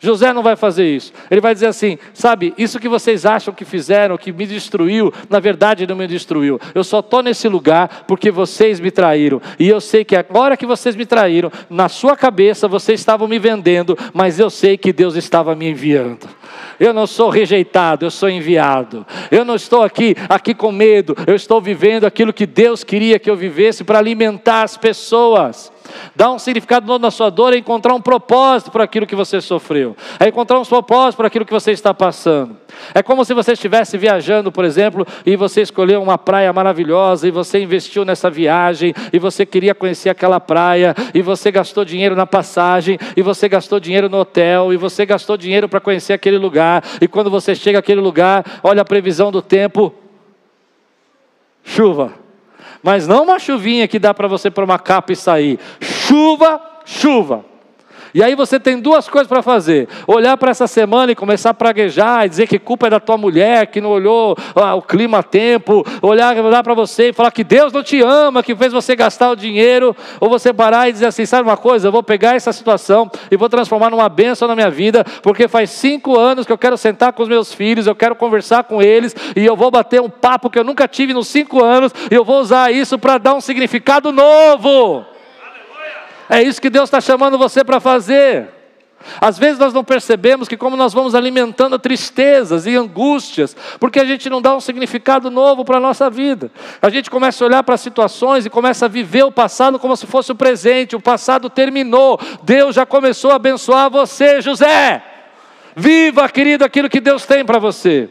A: José não vai fazer isso. Ele vai dizer assim: sabe, isso que vocês acham que fizeram, que me destruiu, na verdade não me destruiu. Eu só estou nesse lugar porque vocês me traíram. E eu sei que agora que vocês me traíram, na sua cabeça vocês estavam me vendendo, mas eu sei que Deus estava me enviando. Eu não sou rejeitado, eu sou enviado. Eu não estou aqui, aqui com medo. Eu estou vivendo aquilo que Deus queria que eu vivesse para alimentar as pessoas. Dar um significado novo na sua dor é encontrar um propósito para aquilo que você sofreu, é encontrar um propósito para aquilo que você está passando. É como se você estivesse viajando, por exemplo, e você escolheu uma praia maravilhosa e você investiu nessa viagem e você queria conhecer aquela praia e você gastou dinheiro na passagem e você gastou dinheiro no hotel e você gastou dinheiro para conhecer aquele lugar e quando você chega àquele lugar, olha a previsão do tempo, chuva. Mas não uma chuvinha que dá para você pôr uma capa e sair. Chuva, chuva. E aí você tem duas coisas para fazer: olhar para essa semana e começar a praguejar, e dizer que culpa é da tua mulher, que não olhou ah, o clima a tempo, olhar, olhar para você e falar que Deus não te ama, que fez você gastar o dinheiro, ou você parar e dizer assim: sabe uma coisa, eu vou pegar essa situação e vou transformar numa bênção na minha vida, porque faz cinco anos que eu quero sentar com os meus filhos, eu quero conversar com eles, e eu vou bater um papo que eu nunca tive nos cinco anos, e eu vou usar isso para dar um significado novo. É isso que Deus está chamando você para fazer. Às vezes nós não percebemos que, como nós vamos alimentando tristezas e angústias, porque a gente não dá um significado novo para a nossa vida. A gente começa a olhar para situações e começa a viver o passado como se fosse o presente. O passado terminou, Deus já começou a abençoar você, José. Viva, querido, aquilo que Deus tem para você.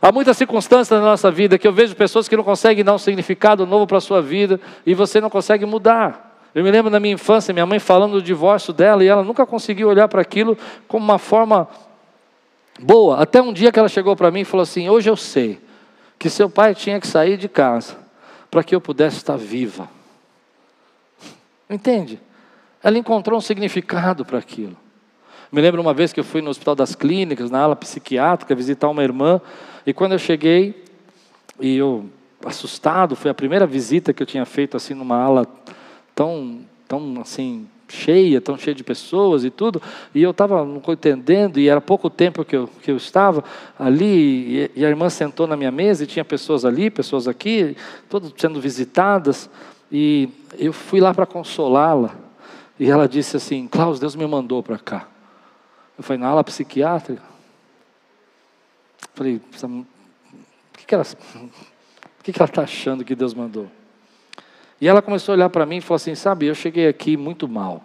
A: Há muitas circunstâncias na nossa vida que eu vejo pessoas que não conseguem dar um significado novo para a sua vida e você não consegue mudar. Eu me lembro na minha infância, minha mãe falando do divórcio dela e ela nunca conseguiu olhar para aquilo como uma forma boa. Até um dia que ela chegou para mim e falou assim: Hoje eu sei que seu pai tinha que sair de casa para que eu pudesse estar viva. Entende? Ela encontrou um significado para aquilo. Me lembro uma vez que eu fui no Hospital das Clínicas, na ala psiquiátrica, visitar uma irmã, e quando eu cheguei, e eu assustado, foi a primeira visita que eu tinha feito assim numa ala tão, tão assim, cheia, tão cheia de pessoas e tudo, e eu estava não entendendo, e era pouco tempo que eu, que eu estava ali, e, e a irmã sentou na minha mesa, e tinha pessoas ali, pessoas aqui, todas sendo visitadas, e eu fui lá para consolá-la, e ela disse assim, Klaus, Deus me mandou para cá. Eu falei, na ala psiquiátrica? Falei, o o que, que ela [LAUGHS] está achando que Deus mandou? E ela começou a olhar para mim e falou assim: Sabe, eu cheguei aqui muito mal.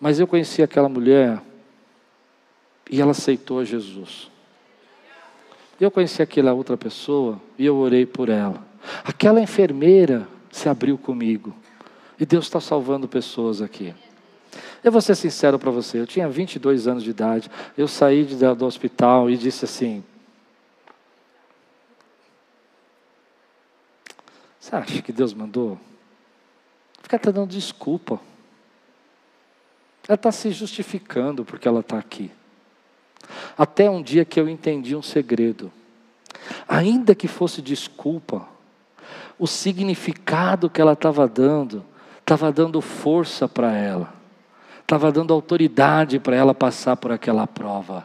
A: Mas eu conheci aquela mulher e ela aceitou Jesus. Eu conheci aquela outra pessoa e eu orei por ela. Aquela enfermeira se abriu comigo. E Deus está salvando pessoas aqui. Eu vou ser sincero para você, eu tinha 22 anos de idade, eu saí do hospital e disse assim: Você acha que Deus mandou? Fica até dando desculpa. Ela está se justificando porque ela está aqui. Até um dia que eu entendi um segredo. Ainda que fosse desculpa, o significado que ela estava dando, estava dando força para ela, estava dando autoridade para ela passar por aquela prova.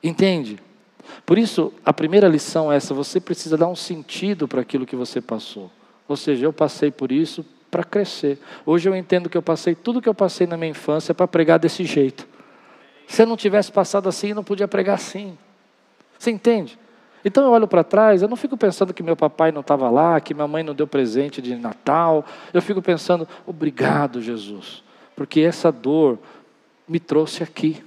A: Entende? Por isso, a primeira lição é essa: você precisa dar um sentido para aquilo que você passou. Ou seja, eu passei por isso para crescer. Hoje eu entendo que eu passei tudo que eu passei na minha infância para pregar desse jeito. Se eu não tivesse passado assim, eu não podia pregar assim. Você entende? Então eu olho para trás, eu não fico pensando que meu papai não estava lá, que minha mãe não deu presente de Natal. Eu fico pensando, obrigado, Jesus, porque essa dor me trouxe aqui.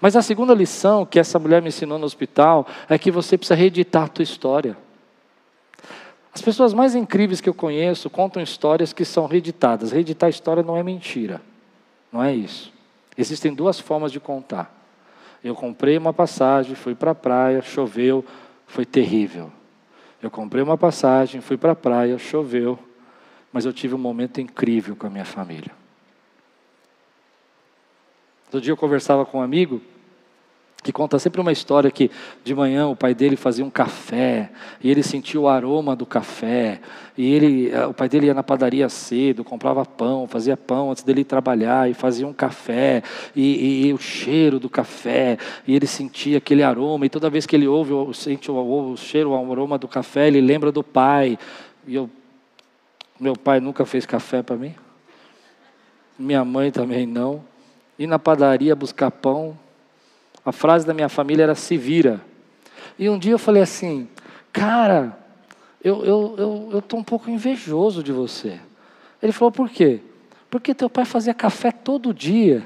A: Mas a segunda lição que essa mulher me ensinou no hospital é que você precisa reeditar a tua história. As pessoas mais incríveis que eu conheço contam histórias que são reeditadas. Reeditar a história não é mentira. Não é isso. Existem duas formas de contar. Eu comprei uma passagem, fui para a praia, choveu, foi terrível. Eu comprei uma passagem, fui para a praia, choveu, mas eu tive um momento incrível com a minha família. Outro dia eu conversava com um amigo que conta sempre uma história que de manhã o pai dele fazia um café e ele sentia o aroma do café. E ele, eh, o pai dele ia na padaria cedo, comprava pão, fazia pão antes dele ir trabalhar e fazia um café e, e, e o cheiro do café. E ele sentia aquele aroma e toda vez que ele ouve, sente o, o cheiro, o aroma do café, ele lembra do pai. E eu, meu pai nunca fez café para mim, minha mãe também não ir na padaria buscar pão. A frase da minha família era se vira. E um dia eu falei assim, cara, eu eu, eu, eu um pouco invejoso de você. Ele falou, por quê? Porque teu pai fazia café todo dia.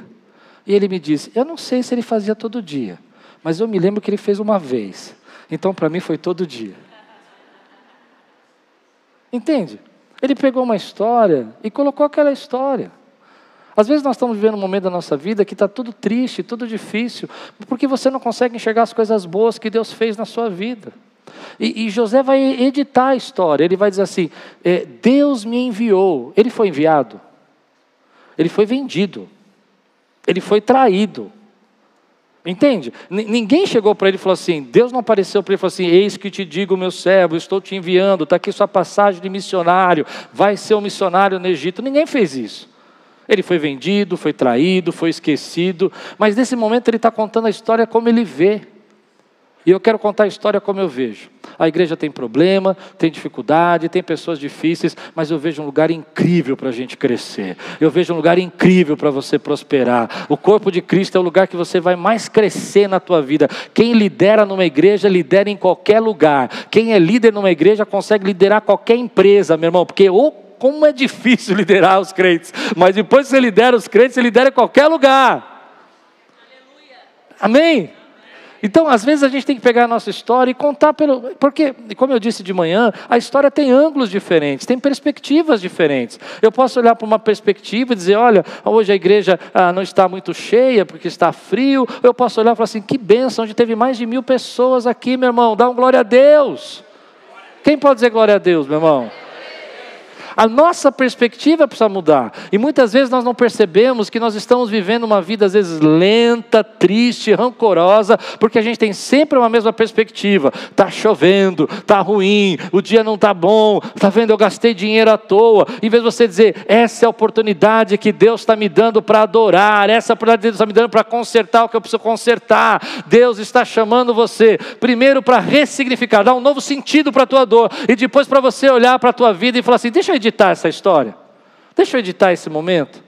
A: E ele me disse, eu não sei se ele fazia todo dia, mas eu me lembro que ele fez uma vez. Então para mim foi todo dia. Entende? Ele pegou uma história e colocou aquela história. Às vezes nós estamos vivendo um momento da nossa vida que está tudo triste, tudo difícil, porque você não consegue enxergar as coisas boas que Deus fez na sua vida. E, e José vai editar a história, ele vai dizer assim: é, Deus me enviou, ele foi enviado. ele foi vendido, ele foi traído. Entende? N ninguém chegou para ele e falou assim: Deus não apareceu para ele e falou assim: Eis que te digo, meu servo, estou te enviando, está aqui sua passagem de missionário, vai ser um missionário no Egito. Ninguém fez isso. Ele foi vendido, foi traído, foi esquecido, mas nesse momento ele está contando a história como ele vê. E eu quero contar a história como eu vejo. A igreja tem problema, tem dificuldade, tem pessoas difíceis, mas eu vejo um lugar incrível para a gente crescer. Eu vejo um lugar incrível para você prosperar. O corpo de Cristo é o lugar que você vai mais crescer na tua vida. Quem lidera numa igreja, lidera em qualquer lugar. Quem é líder numa igreja consegue liderar qualquer empresa, meu irmão, porque ou como é difícil liderar os crentes, mas depois que você lidera os crentes, você lidera em qualquer lugar. Amém? Então, às vezes a gente tem que pegar a nossa história e contar pelo. Porque, como eu disse de manhã, a história tem ângulos diferentes, tem perspectivas diferentes. Eu posso olhar para uma perspectiva e dizer: olha, hoje a igreja ah, não está muito cheia porque está frio. Eu posso olhar e falar assim: que bênção, onde teve mais de mil pessoas aqui, meu irmão, dá um glória a Deus. Quem pode dizer glória a Deus, meu irmão? A nossa perspectiva precisa mudar. E muitas vezes nós não percebemos que nós estamos vivendo uma vida, às vezes, lenta, triste, rancorosa, porque a gente tem sempre uma mesma perspectiva. Está chovendo, está ruim, o dia não está bom, está vendo, eu gastei dinheiro à toa. Em vez de você dizer, essa é a oportunidade que Deus está me dando para adorar, essa é a oportunidade que Deus está me dando para consertar o que eu preciso consertar. Deus está chamando você, primeiro para ressignificar, dar um novo sentido para a tua dor, e depois para você olhar para a tua vida e falar assim: deixa eu editar essa história? Deixa eu editar esse momento?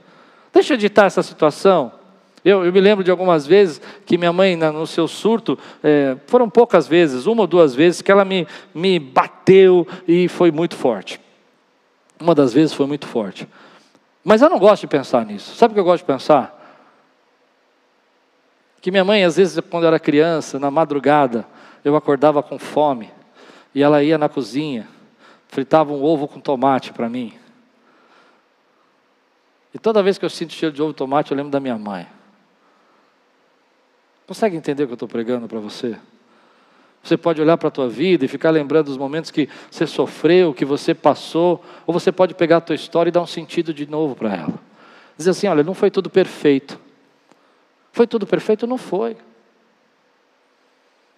A: Deixa eu editar essa situação? Eu, eu me lembro de algumas vezes que minha mãe, no seu surto, é, foram poucas vezes, uma ou duas vezes, que ela me, me bateu e foi muito forte. Uma das vezes foi muito forte. Mas eu não gosto de pensar nisso. Sabe o que eu gosto de pensar? Que minha mãe, às vezes, quando eu era criança, na madrugada, eu acordava com fome, e ela ia na cozinha, fritava um ovo com tomate para mim. E toda vez que eu sinto cheiro de ovo e tomate, eu lembro da minha mãe. Consegue entender o que eu estou pregando para você? Você pode olhar para a tua vida e ficar lembrando dos momentos que você sofreu, que você passou, ou você pode pegar a tua história e dar um sentido de novo para ela. Dizer assim, olha, não foi tudo perfeito. Foi tudo perfeito? Não foi.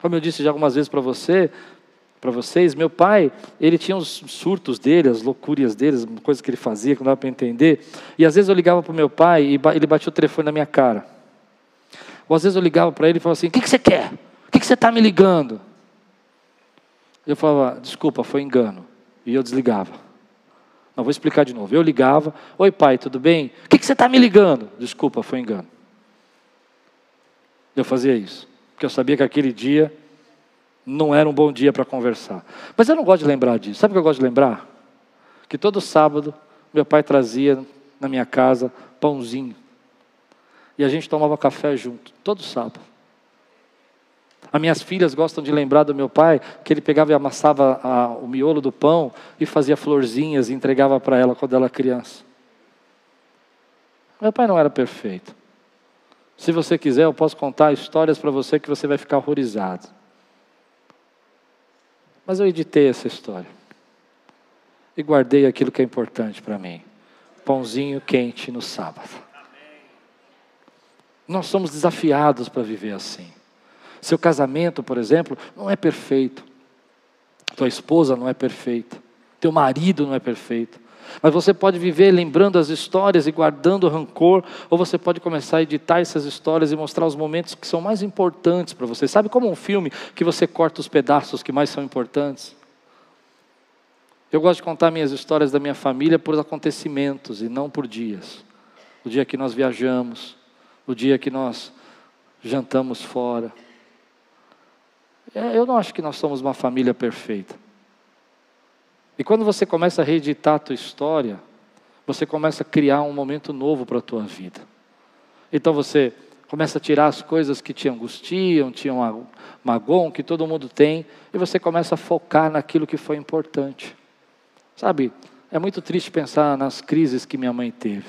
A: Como eu disse já algumas vezes para você, para vocês, meu pai, ele tinha os surtos dele, as loucuras dele, coisas que ele fazia, que não dava para entender. E às vezes eu ligava para o meu pai e ele batia o telefone na minha cara. Ou às vezes eu ligava para ele e falava assim: O que, que você quer? O que, que você está me ligando? Eu falava: Desculpa, foi engano. E eu desligava. Não vou explicar de novo. Eu ligava: Oi, pai, tudo bem? O que, que você está me ligando? Desculpa, foi engano. Eu fazia isso. Porque eu sabia que aquele dia não era um bom dia para conversar. Mas eu não gosto de lembrar disso. Sabe o que eu gosto de lembrar? Que todo sábado meu pai trazia na minha casa pãozinho. E a gente tomava café junto, todo sábado. As minhas filhas gostam de lembrar do meu pai que ele pegava e amassava a, o miolo do pão e fazia florzinhas e entregava para ela quando ela era criança. Meu pai não era perfeito. Se você quiser, eu posso contar histórias para você que você vai ficar horrorizado. Mas eu editei essa história. E guardei aquilo que é importante para mim. Pãozinho quente no sábado. Nós somos desafiados para viver assim. Seu casamento, por exemplo, não é perfeito. Tua esposa não é perfeita. Teu marido não é perfeito. Mas você pode viver lembrando as histórias e guardando rancor, ou você pode começar a editar essas histórias e mostrar os momentos que são mais importantes para você. Sabe como um filme que você corta os pedaços que mais são importantes? Eu gosto de contar minhas histórias da minha família por acontecimentos e não por dias. O dia que nós viajamos, o dia que nós jantamos fora. É, eu não acho que nós somos uma família perfeita. E quando você começa a reeditar a tua história, você começa a criar um momento novo para a tua vida. Então você começa a tirar as coisas que te angustiam, te magoam, que todo mundo tem, e você começa a focar naquilo que foi importante. Sabe, é muito triste pensar nas crises que minha mãe teve,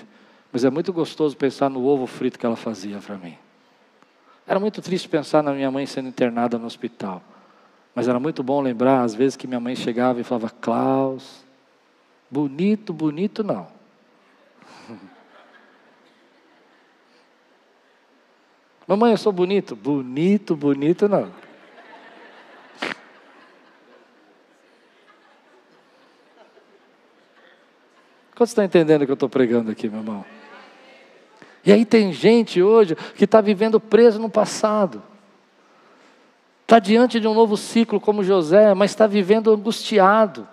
A: mas é muito gostoso pensar no ovo frito que ela fazia para mim. Era muito triste pensar na minha mãe sendo internada no hospital. Mas era muito bom lembrar, as vezes, que minha mãe chegava e falava: Klaus, bonito, bonito não. [LAUGHS] Mamãe, eu sou bonito? Bonito, bonito não. [LAUGHS] Quantos estão entendendo o que eu estou pregando aqui, meu irmão? E aí tem gente hoje que está vivendo preso no passado. Está diante de um novo ciclo como José, mas está vivendo angustiado,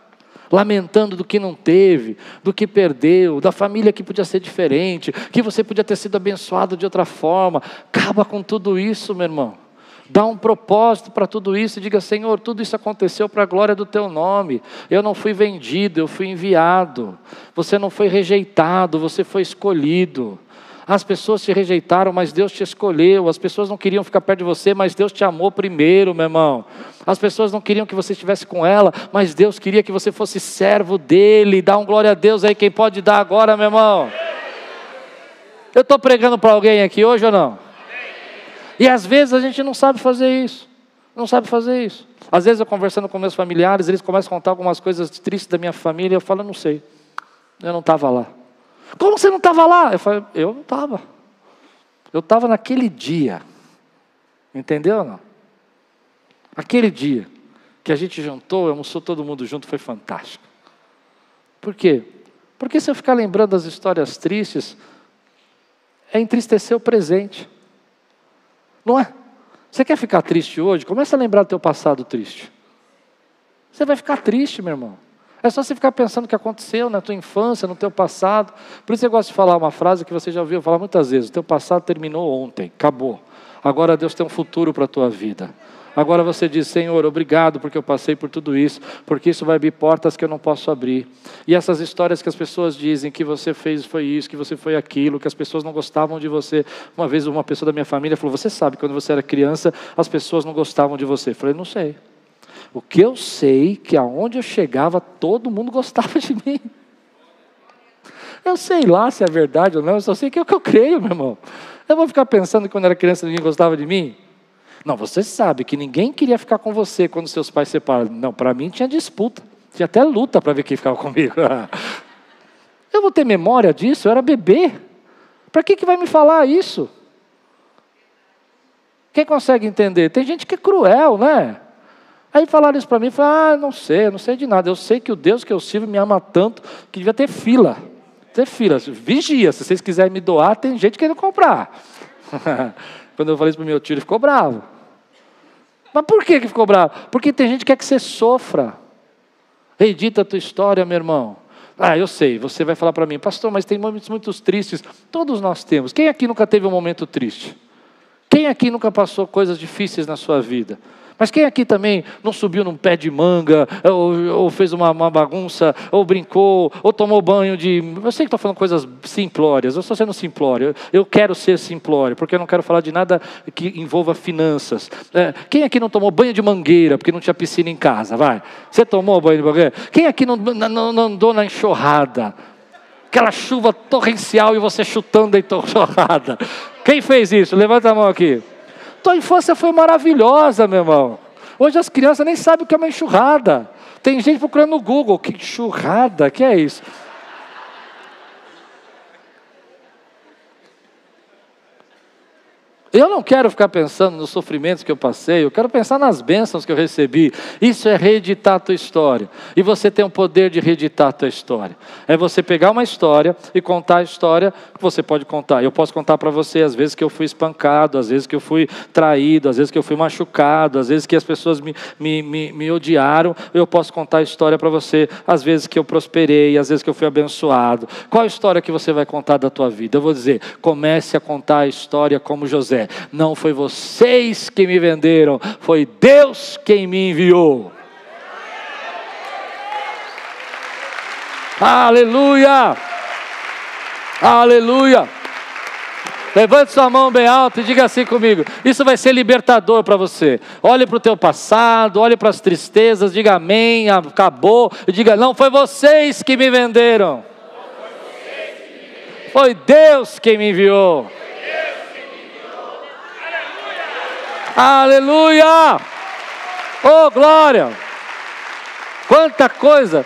A: lamentando do que não teve, do que perdeu, da família que podia ser diferente, que você podia ter sido abençoado de outra forma. Acaba com tudo isso, meu irmão. Dá um propósito para tudo isso e diga: Senhor, tudo isso aconteceu para a glória do teu nome. Eu não fui vendido, eu fui enviado. Você não foi rejeitado, você foi escolhido. As pessoas te rejeitaram, mas Deus te escolheu. As pessoas não queriam ficar perto de você, mas Deus te amou primeiro, meu irmão. As pessoas não queriam que você estivesse com ela, mas Deus queria que você fosse servo dele. Dá um glória a Deus aí, quem pode dar agora, meu irmão. Eu estou pregando para alguém aqui hoje ou não? E às vezes a gente não sabe fazer isso. Não sabe fazer isso. Às vezes eu conversando com meus familiares, eles começam a contar algumas coisas tristes da minha família, eu falo, não sei. Eu não estava lá. Como você não estava lá? Eu falei, eu não estava. Eu estava naquele dia. Entendeu ou não? Aquele dia que a gente juntou, almoçou todo mundo junto, foi fantástico. Por quê? Porque se eu ficar lembrando das histórias tristes, é entristecer o presente. Não é? Você quer ficar triste hoje? Começa a lembrar do teu passado triste. Você vai ficar triste, meu irmão. É só você ficar pensando o que aconteceu na tua infância, no teu passado. Por isso eu gosto de falar uma frase que você já ouviu falar muitas vezes: o teu passado terminou ontem, acabou. Agora Deus tem um futuro para a tua vida. Agora você diz, Senhor, obrigado porque eu passei por tudo isso, porque isso vai abrir portas que eu não posso abrir. E essas histórias que as pessoas dizem que você fez foi isso, que você foi aquilo, que as pessoas não gostavam de você. Uma vez uma pessoa da minha família falou: Você sabe, quando você era criança, as pessoas não gostavam de você. Eu falei: Não sei. O que eu sei que aonde eu chegava, todo mundo gostava de mim. Eu sei lá se é verdade ou não, eu só sei que é o que eu creio, meu irmão. Eu vou ficar pensando que quando era criança ninguém gostava de mim? Não, você sabe que ninguém queria ficar com você quando seus pais se separaram. Não, para mim tinha disputa. Tinha até luta para ver quem ficava comigo. [LAUGHS] eu vou ter memória disso? Eu era bebê. Para que, que vai me falar isso? Quem consegue entender? Tem gente que é cruel, né? Aí falaram isso para mim, falei, ah, não sei, não sei de nada. Eu sei que o Deus que eu sirvo me ama tanto que devia ter fila. Ter fila. Vigia, se vocês quiserem me doar, tem gente querendo comprar. [LAUGHS] Quando eu falei isso para o meu tio, ele ficou bravo. Mas por que, que ficou bravo? Porque tem gente que quer que você sofra. Reedita a tua história, meu irmão. Ah, eu sei, você vai falar para mim, pastor, mas tem momentos muito tristes. Todos nós temos. Quem aqui nunca teve um momento triste? Quem aqui nunca passou coisas difíceis na sua vida? Mas quem aqui também não subiu num pé de manga, ou, ou fez uma, uma, bagunça, ou brincou, ou tomou banho de. Eu sei que estou falando coisas simplórias, eu estou sendo simplório. Eu, quero ser simplório, porque eu não quero falar de nada que envolva finanças. É, quem aqui não tomou banho de mangueira, porque não tinha piscina em casa? Vai. Você tomou banho de mangueira? Quem aqui não, não, não andou na enxurrada? Aquela chuva torrencial e você chutando a enxurrada. [LAUGHS] Quem fez isso? Levanta a mão aqui. Tua infância foi maravilhosa, meu irmão. Hoje as crianças nem sabem o que é uma enxurrada. Tem gente procurando no Google, que enxurrada, que é isso? Eu não quero ficar pensando nos sofrimentos que eu passei, eu quero pensar nas bênçãos que eu recebi. Isso é reeditar a tua história. E você tem o poder de reeditar a tua história. É você pegar uma história e contar a história que você pode contar. Eu posso contar para você às vezes que eu fui espancado, às vezes que eu fui traído, às vezes que eu fui machucado, às vezes que as pessoas me, me, me, me odiaram. Eu posso contar a história para você, às vezes que eu prosperei, às vezes que eu fui abençoado. Qual a história que você vai contar da tua vida? Eu vou dizer, comece a contar a história como José. Não foi vocês que me venderam, foi Deus quem me enviou. Aleluia! Aleluia! Levante sua mão bem alta e diga assim comigo. Isso vai ser libertador para você. Olhe para o teu passado, olhe para as tristezas, diga amém, acabou. E diga, não foi vocês que me venderam. Foi Deus quem me enviou. Aleluia! Oh, glória! Quanta coisa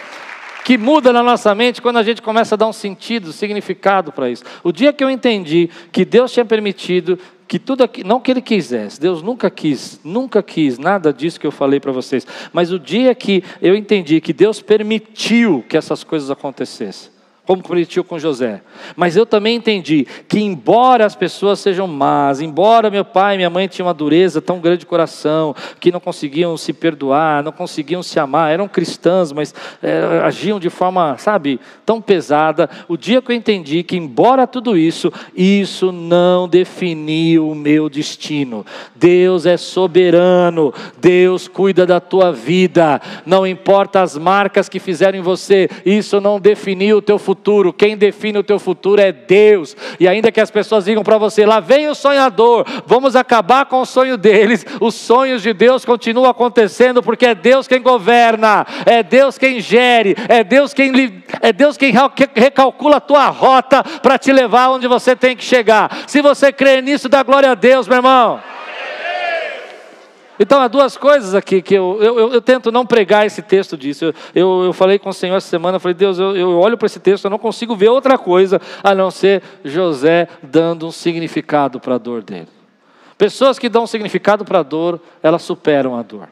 A: que muda na nossa mente quando a gente começa a dar um sentido, significado para isso. O dia que eu entendi que Deus tinha permitido que tudo aqui, não que ele quisesse, Deus nunca quis, nunca quis nada disso que eu falei para vocês, mas o dia que eu entendi que Deus permitiu que essas coisas acontecessem, como permitiu com José. Mas eu também entendi que, embora as pessoas sejam más, embora meu pai e minha mãe tinham uma dureza tão grande de coração, que não conseguiam se perdoar, não conseguiam se amar, eram cristãs, mas é, agiam de forma, sabe, tão pesada. O dia que eu entendi que, embora tudo isso, isso não definiu o meu destino. Deus é soberano, Deus cuida da tua vida, não importa as marcas que fizeram em você, isso não definiu o teu futuro futuro, quem define o teu futuro é Deus. E ainda que as pessoas digam para você, lá vem o sonhador, vamos acabar com o sonho deles, os sonhos de Deus continuam acontecendo porque é Deus quem governa, é Deus quem gere, é Deus quem, é Deus quem recalcula a tua rota para te levar onde você tem que chegar. Se você crê nisso, dá glória a Deus, meu irmão. Então há duas coisas aqui que eu, eu, eu tento não pregar esse texto disso. Eu, eu, eu, falei com o Senhor essa semana, falei, Deus, eu, eu olho para esse texto, eu não consigo ver outra coisa a não ser José dando um significado para a dor dele. Pessoas que dão significado para a dor, elas superam a dor.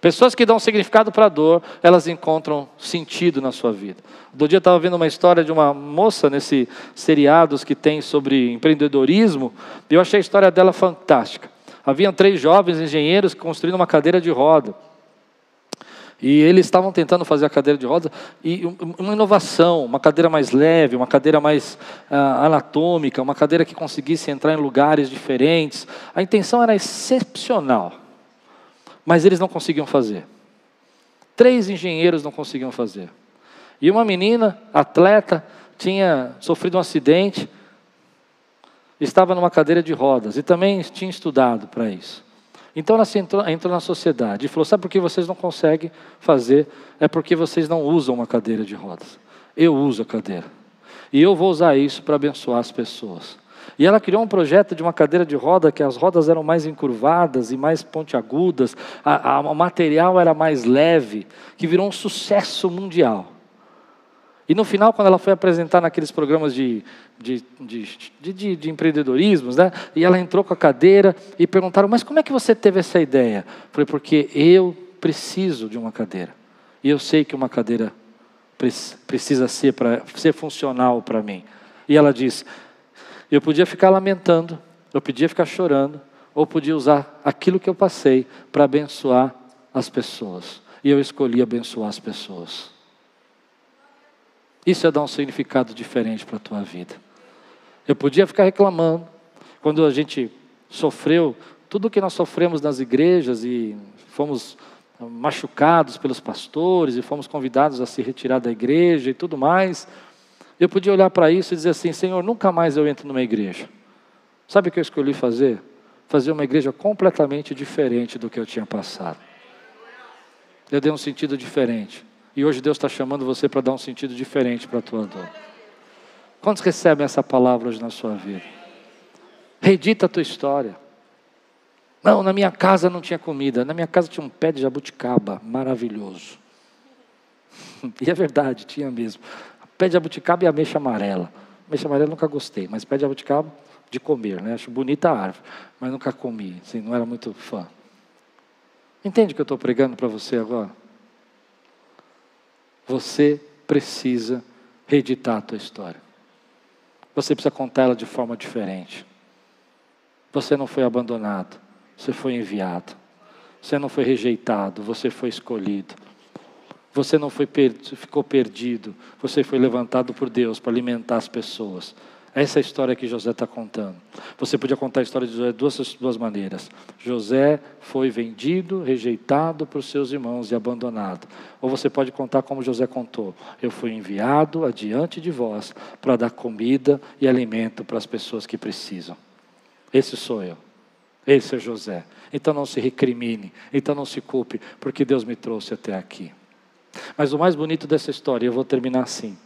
A: Pessoas que dão significado para a dor, elas encontram sentido na sua vida. Do dia eu estava vendo uma história de uma moça nesse seriados que tem sobre empreendedorismo, e eu achei a história dela fantástica. Haviam três jovens engenheiros construindo uma cadeira de roda. E eles estavam tentando fazer a cadeira de roda e uma inovação, uma cadeira mais leve, uma cadeira mais ah, anatômica, uma cadeira que conseguisse entrar em lugares diferentes. A intenção era excepcional, mas eles não conseguiam fazer. Três engenheiros não conseguiam fazer. E uma menina, atleta, tinha sofrido um acidente estava numa cadeira de rodas e também tinha estudado para isso. Então ela entrou, entrou, na sociedade e falou: Sabe por que vocês não conseguem fazer? É porque vocês não usam uma cadeira de rodas. Eu uso a cadeira. E eu vou usar isso para abençoar as pessoas. E ela criou um projeto de uma cadeira de roda que as rodas eram mais encurvadas e mais pontiagudas, o material era mais leve, que virou um sucesso mundial. E no final, quando ela foi apresentar naqueles programas de, de, de, de, de empreendedorismo, né? e ela entrou com a cadeira e perguntaram: Mas como é que você teve essa ideia? Falei: Porque eu preciso de uma cadeira. E eu sei que uma cadeira precisa ser, para ser funcional para mim. E ela disse: Eu podia ficar lamentando, eu podia ficar chorando, ou podia usar aquilo que eu passei para abençoar as pessoas. E eu escolhi abençoar as pessoas. Isso é dar um significado diferente para a tua vida. Eu podia ficar reclamando quando a gente sofreu tudo o que nós sofremos nas igrejas e fomos machucados pelos pastores e fomos convidados a se retirar da igreja e tudo mais. Eu podia olhar para isso e dizer assim: Senhor, nunca mais eu entro numa igreja. Sabe o que eu escolhi fazer? Fazer uma igreja completamente diferente do que eu tinha passado. Eu dei um sentido diferente. E hoje Deus está chamando você para dar um sentido diferente para a tua dor. Quantos recebem essa palavra hoje na sua vida? Reedita a tua história. Não, na minha casa não tinha comida. Na minha casa tinha um pé de jabuticaba maravilhoso. [LAUGHS] E é verdade, tinha mesmo. Pé de jabuticaba e ameixa amarela. Ameixa amarela nunca gostei, mas pé de jabuticaba de comer, né? Acho bonita a árvore, mas nunca comi, assim, não era muito fã. Entende o que eu estou pregando para você agora? Você precisa reeditar a tua história. Você precisa contar ela de forma diferente. Você não foi abandonado, você foi enviado. Você não foi rejeitado, você foi escolhido. Você não foi ficou perdido, você foi levantado por Deus para alimentar as pessoas. Essa é a história que José está contando. Você podia contar a história de José de duas, duas maneiras. José foi vendido, rejeitado por seus irmãos e abandonado. Ou você pode contar como José contou: Eu fui enviado adiante de vós para dar comida e alimento para as pessoas que precisam. Esse sou eu. Esse é José. Então não se recrimine, então não se culpe, porque Deus me trouxe até aqui. Mas o mais bonito dessa história, eu vou terminar assim,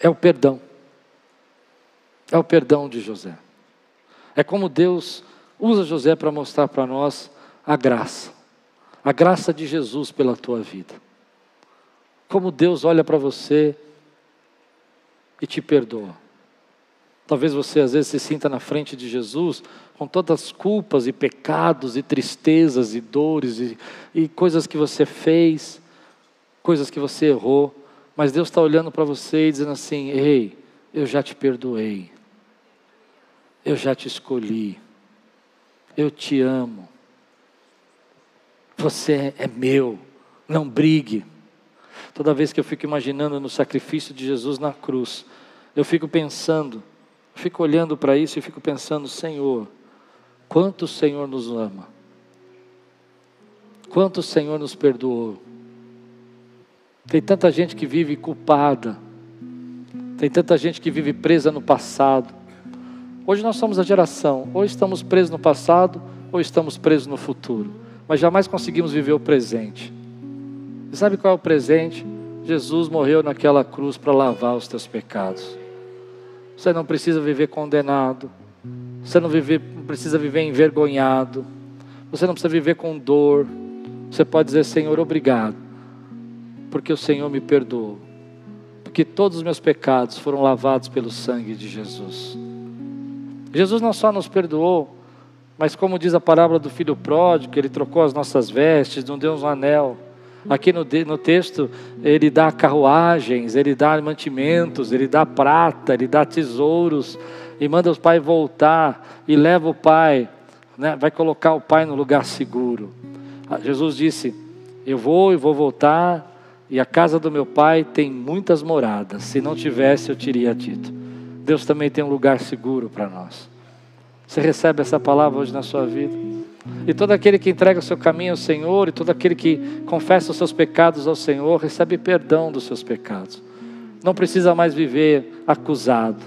A: é o perdão. É o perdão de José. É como Deus usa José para mostrar para nós a graça, a graça de Jesus pela tua vida. Como Deus olha para você e te perdoa. Talvez você às vezes se sinta na frente de Jesus com todas as culpas e pecados e tristezas e dores e, e coisas que você fez, coisas que você errou, mas Deus está olhando para você e dizendo assim: Ei, eu já te perdoei, eu já te escolhi, eu te amo, você é meu, não brigue. Toda vez que eu fico imaginando no sacrifício de Jesus na cruz, eu fico pensando, fico olhando para isso e fico pensando, Senhor, quanto o Senhor nos ama, quanto o Senhor nos perdoou. Tem tanta gente que vive culpada, tem tanta gente que vive presa no passado. Hoje nós somos a geração, ou estamos presos no passado, ou estamos presos no futuro, mas jamais conseguimos viver o presente. E sabe qual é o presente? Jesus morreu naquela cruz para lavar os teus pecados. Você não precisa viver condenado. Você não, viver, não precisa viver envergonhado. Você não precisa viver com dor. Você pode dizer, Senhor, obrigado, porque o Senhor me perdoou. Porque todos os meus pecados foram lavados pelo sangue de Jesus. Jesus não só nos perdoou, mas como diz a parábola do filho pródigo, ele trocou as nossas vestes, não deu um anel. Aqui no, no texto, ele dá carruagens, ele dá mantimentos, ele dá prata, ele dá tesouros, e manda o pai voltar, e leva o pai, né, vai colocar o pai no lugar seguro. Ah, Jesus disse: Eu vou e vou voltar, e a casa do meu pai tem muitas moradas, se não tivesse, eu teria dito. Deus também tem um lugar seguro para nós. Você recebe essa palavra hoje na sua vida? E todo aquele que entrega o seu caminho ao Senhor, e todo aquele que confessa os seus pecados ao Senhor, recebe perdão dos seus pecados. Não precisa mais viver acusado.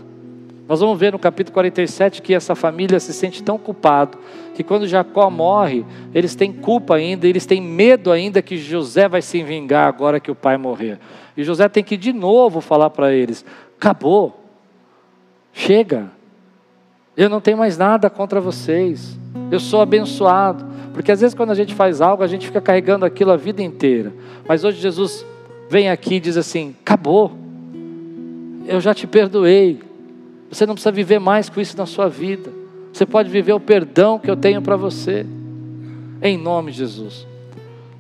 A: Nós vamos ver no capítulo 47 que essa família se sente tão culpado que quando Jacó morre, eles têm culpa ainda, eles têm medo ainda que José vai se vingar agora que o pai morrer. E José tem que de novo falar para eles: acabou, chega, eu não tenho mais nada contra vocês eu sou abençoado. Porque às vezes quando a gente faz algo, a gente fica carregando aquilo a vida inteira. Mas hoje Jesus vem aqui e diz assim: acabou, eu já te perdoei. Você não precisa viver mais com isso na sua vida. Você pode viver o perdão que eu tenho para você. Em nome de Jesus.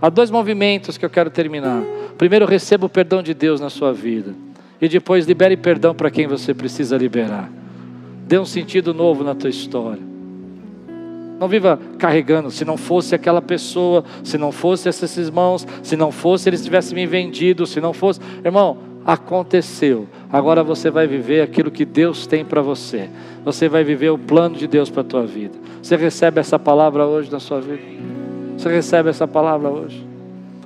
A: Há dois movimentos que eu quero terminar. Primeiro, receba o perdão de Deus na sua vida. E depois, libere perdão para quem você precisa liberar. Dê um sentido novo na tua história. Não viva carregando. Se não fosse aquela pessoa, se não fosse esses irmãos, se não fosse eles tivessem me vendido, se não fosse. Irmão, aconteceu. Agora você vai viver aquilo que Deus tem para você. Você vai viver o plano de Deus para a tua vida. Você recebe essa palavra hoje na sua vida? Você recebe essa palavra hoje?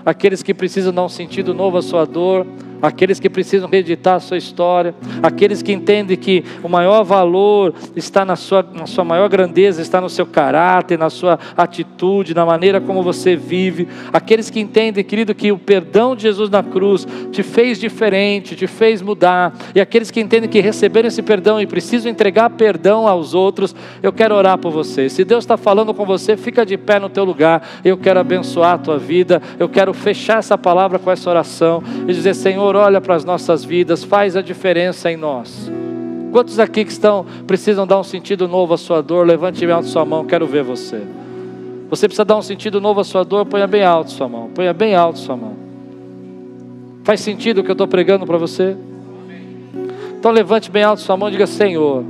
A: Aqueles que precisam dar um sentido novo à sua dor, aqueles que precisam reeditar a sua história, aqueles que entendem que o maior valor está na sua, na sua maior grandeza, está no seu caráter, na sua atitude, na maneira como você vive, aqueles que entendem, querido, que o perdão de Jesus na cruz te fez diferente, te fez mudar, e aqueles que entendem que receberam esse perdão e precisam entregar perdão aos outros, eu quero orar por você. Se Deus está falando com você, fica de pé no teu lugar, eu quero abençoar a tua vida, eu quero fechar essa palavra com essa oração e dizer, Senhor, Senhor olha para as nossas vidas, faz a diferença em nós. Quantos aqui que estão precisam dar um sentido novo à sua dor? Levante bem alto sua mão, quero ver você. Você precisa dar um sentido novo à sua dor, ponha bem alto sua mão. Ponha bem alto sua mão. Faz sentido o que eu estou pregando para você? Então levante bem alto sua mão e diga: Senhor,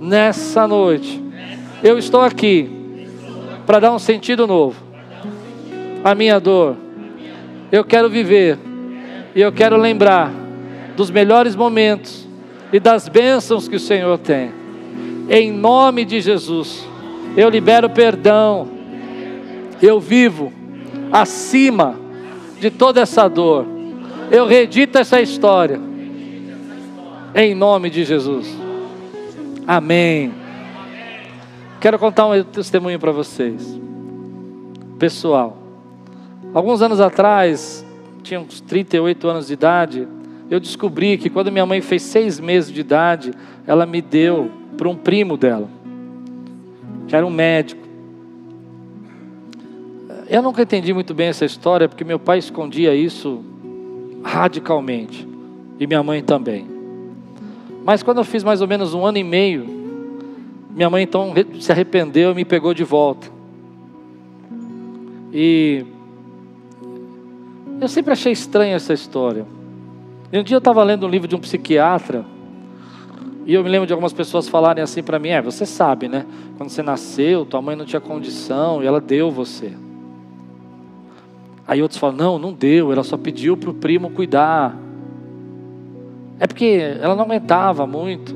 A: nessa noite, eu estou aqui para dar um sentido novo à minha dor. Eu quero viver e eu quero lembrar dos melhores momentos e das bênçãos que o Senhor tem. Em nome de Jesus, eu libero perdão. Eu vivo acima de toda essa dor. Eu redito essa história. Em nome de Jesus. Amém. Quero contar um testemunho para vocês. Pessoal, alguns anos atrás, tinha uns 38 anos de idade, eu descobri que quando minha mãe fez seis meses de idade, ela me deu para um primo dela, que era um médico. Eu nunca entendi muito bem essa história, porque meu pai escondia isso radicalmente, e minha mãe também. Mas quando eu fiz mais ou menos um ano e meio, minha mãe então se arrependeu e me pegou de volta. E eu sempre achei estranha essa história. E um dia eu estava lendo um livro de um psiquiatra, e eu me lembro de algumas pessoas falarem assim para mim: é, você sabe, né? Quando você nasceu, tua mãe não tinha condição e ela deu você. Aí outros falam: não, não deu, ela só pediu para o primo cuidar. É porque ela não aguentava muito.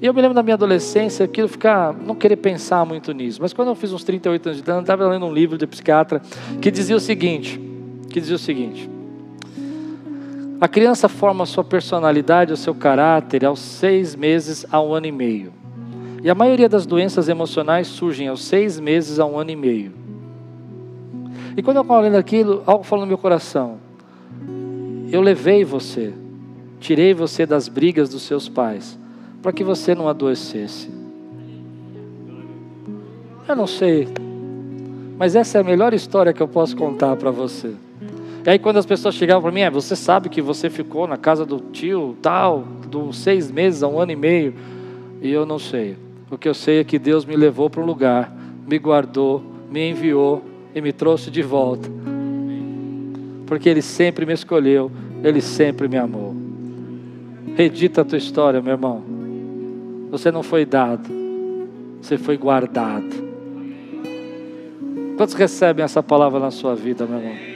A: E eu me lembro da minha adolescência, aquilo ficar, não querer pensar muito nisso. Mas quando eu fiz uns 38 anos de idade, eu estava lendo um livro de psiquiatra que dizia o seguinte: que dizia o seguinte. A criança forma sua personalidade, o seu caráter aos seis meses a um ano e meio. E a maioria das doenças emocionais surgem aos seis meses a um ano e meio. E quando eu estava lendo aquilo, algo falou no meu coração. Eu levei você, tirei você das brigas dos seus pais, para que você não adoecesse. Eu não sei, mas essa é a melhor história que eu posso contar para você. E aí quando as pessoas chegavam para mim, é, você sabe que você ficou na casa do tio tal, dos seis meses a um ano e meio, e eu não sei. O que eu sei é que Deus me levou para um lugar, me guardou, me enviou e me trouxe de volta. Porque Ele sempre me escolheu, Ele sempre me amou. Redita a tua história, meu irmão. Você não foi dado, você foi guardado. Quantos recebem essa palavra na sua vida, meu irmão?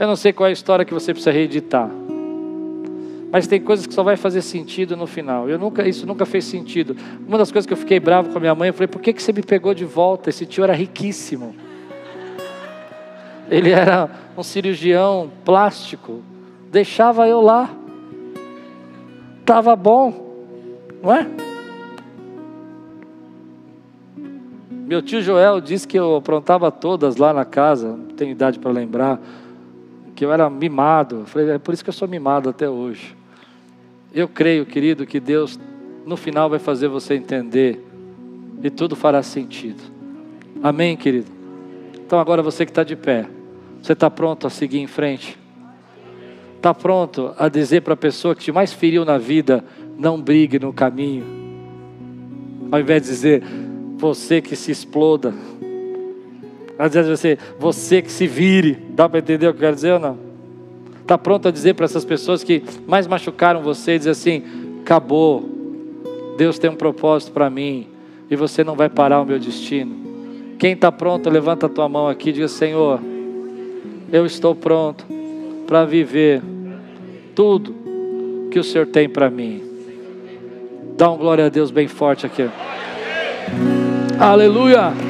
A: Eu não sei qual é a história que você precisa reeditar. Mas tem coisas que só vai fazer sentido no final. Eu nunca, isso nunca fez sentido. Uma das coisas que eu fiquei bravo com a minha mãe, eu falei: "Por que que você me pegou de volta? Esse tio era riquíssimo. [LAUGHS] Ele era um cirurgião plástico. Deixava eu lá. Tava bom, não é? Meu tio Joel disse que eu aprontava todas lá na casa, não tenho idade para lembrar que eu era mimado. Falei, é por isso que eu sou mimado até hoje. Eu creio, querido, que Deus no final vai fazer você entender e tudo fará sentido. Amém, querido? Então agora você que está de pé, você está pronto a seguir em frente? Está pronto a dizer para a pessoa que te mais feriu na vida, não brigue no caminho? Ao invés de dizer, você que se exploda, às vezes você, você que se vire. Dá para entender o que eu quero dizer ou não? Está pronto a dizer para essas pessoas que mais machucaram você, dizer assim: acabou. Deus tem um propósito para mim e você não vai parar o meu destino. Quem está pronto, levanta a tua mão aqui e diga: Senhor, eu estou pronto para viver tudo que o Senhor tem para mim. Dá um glória a Deus bem forte aqui. Aleluia.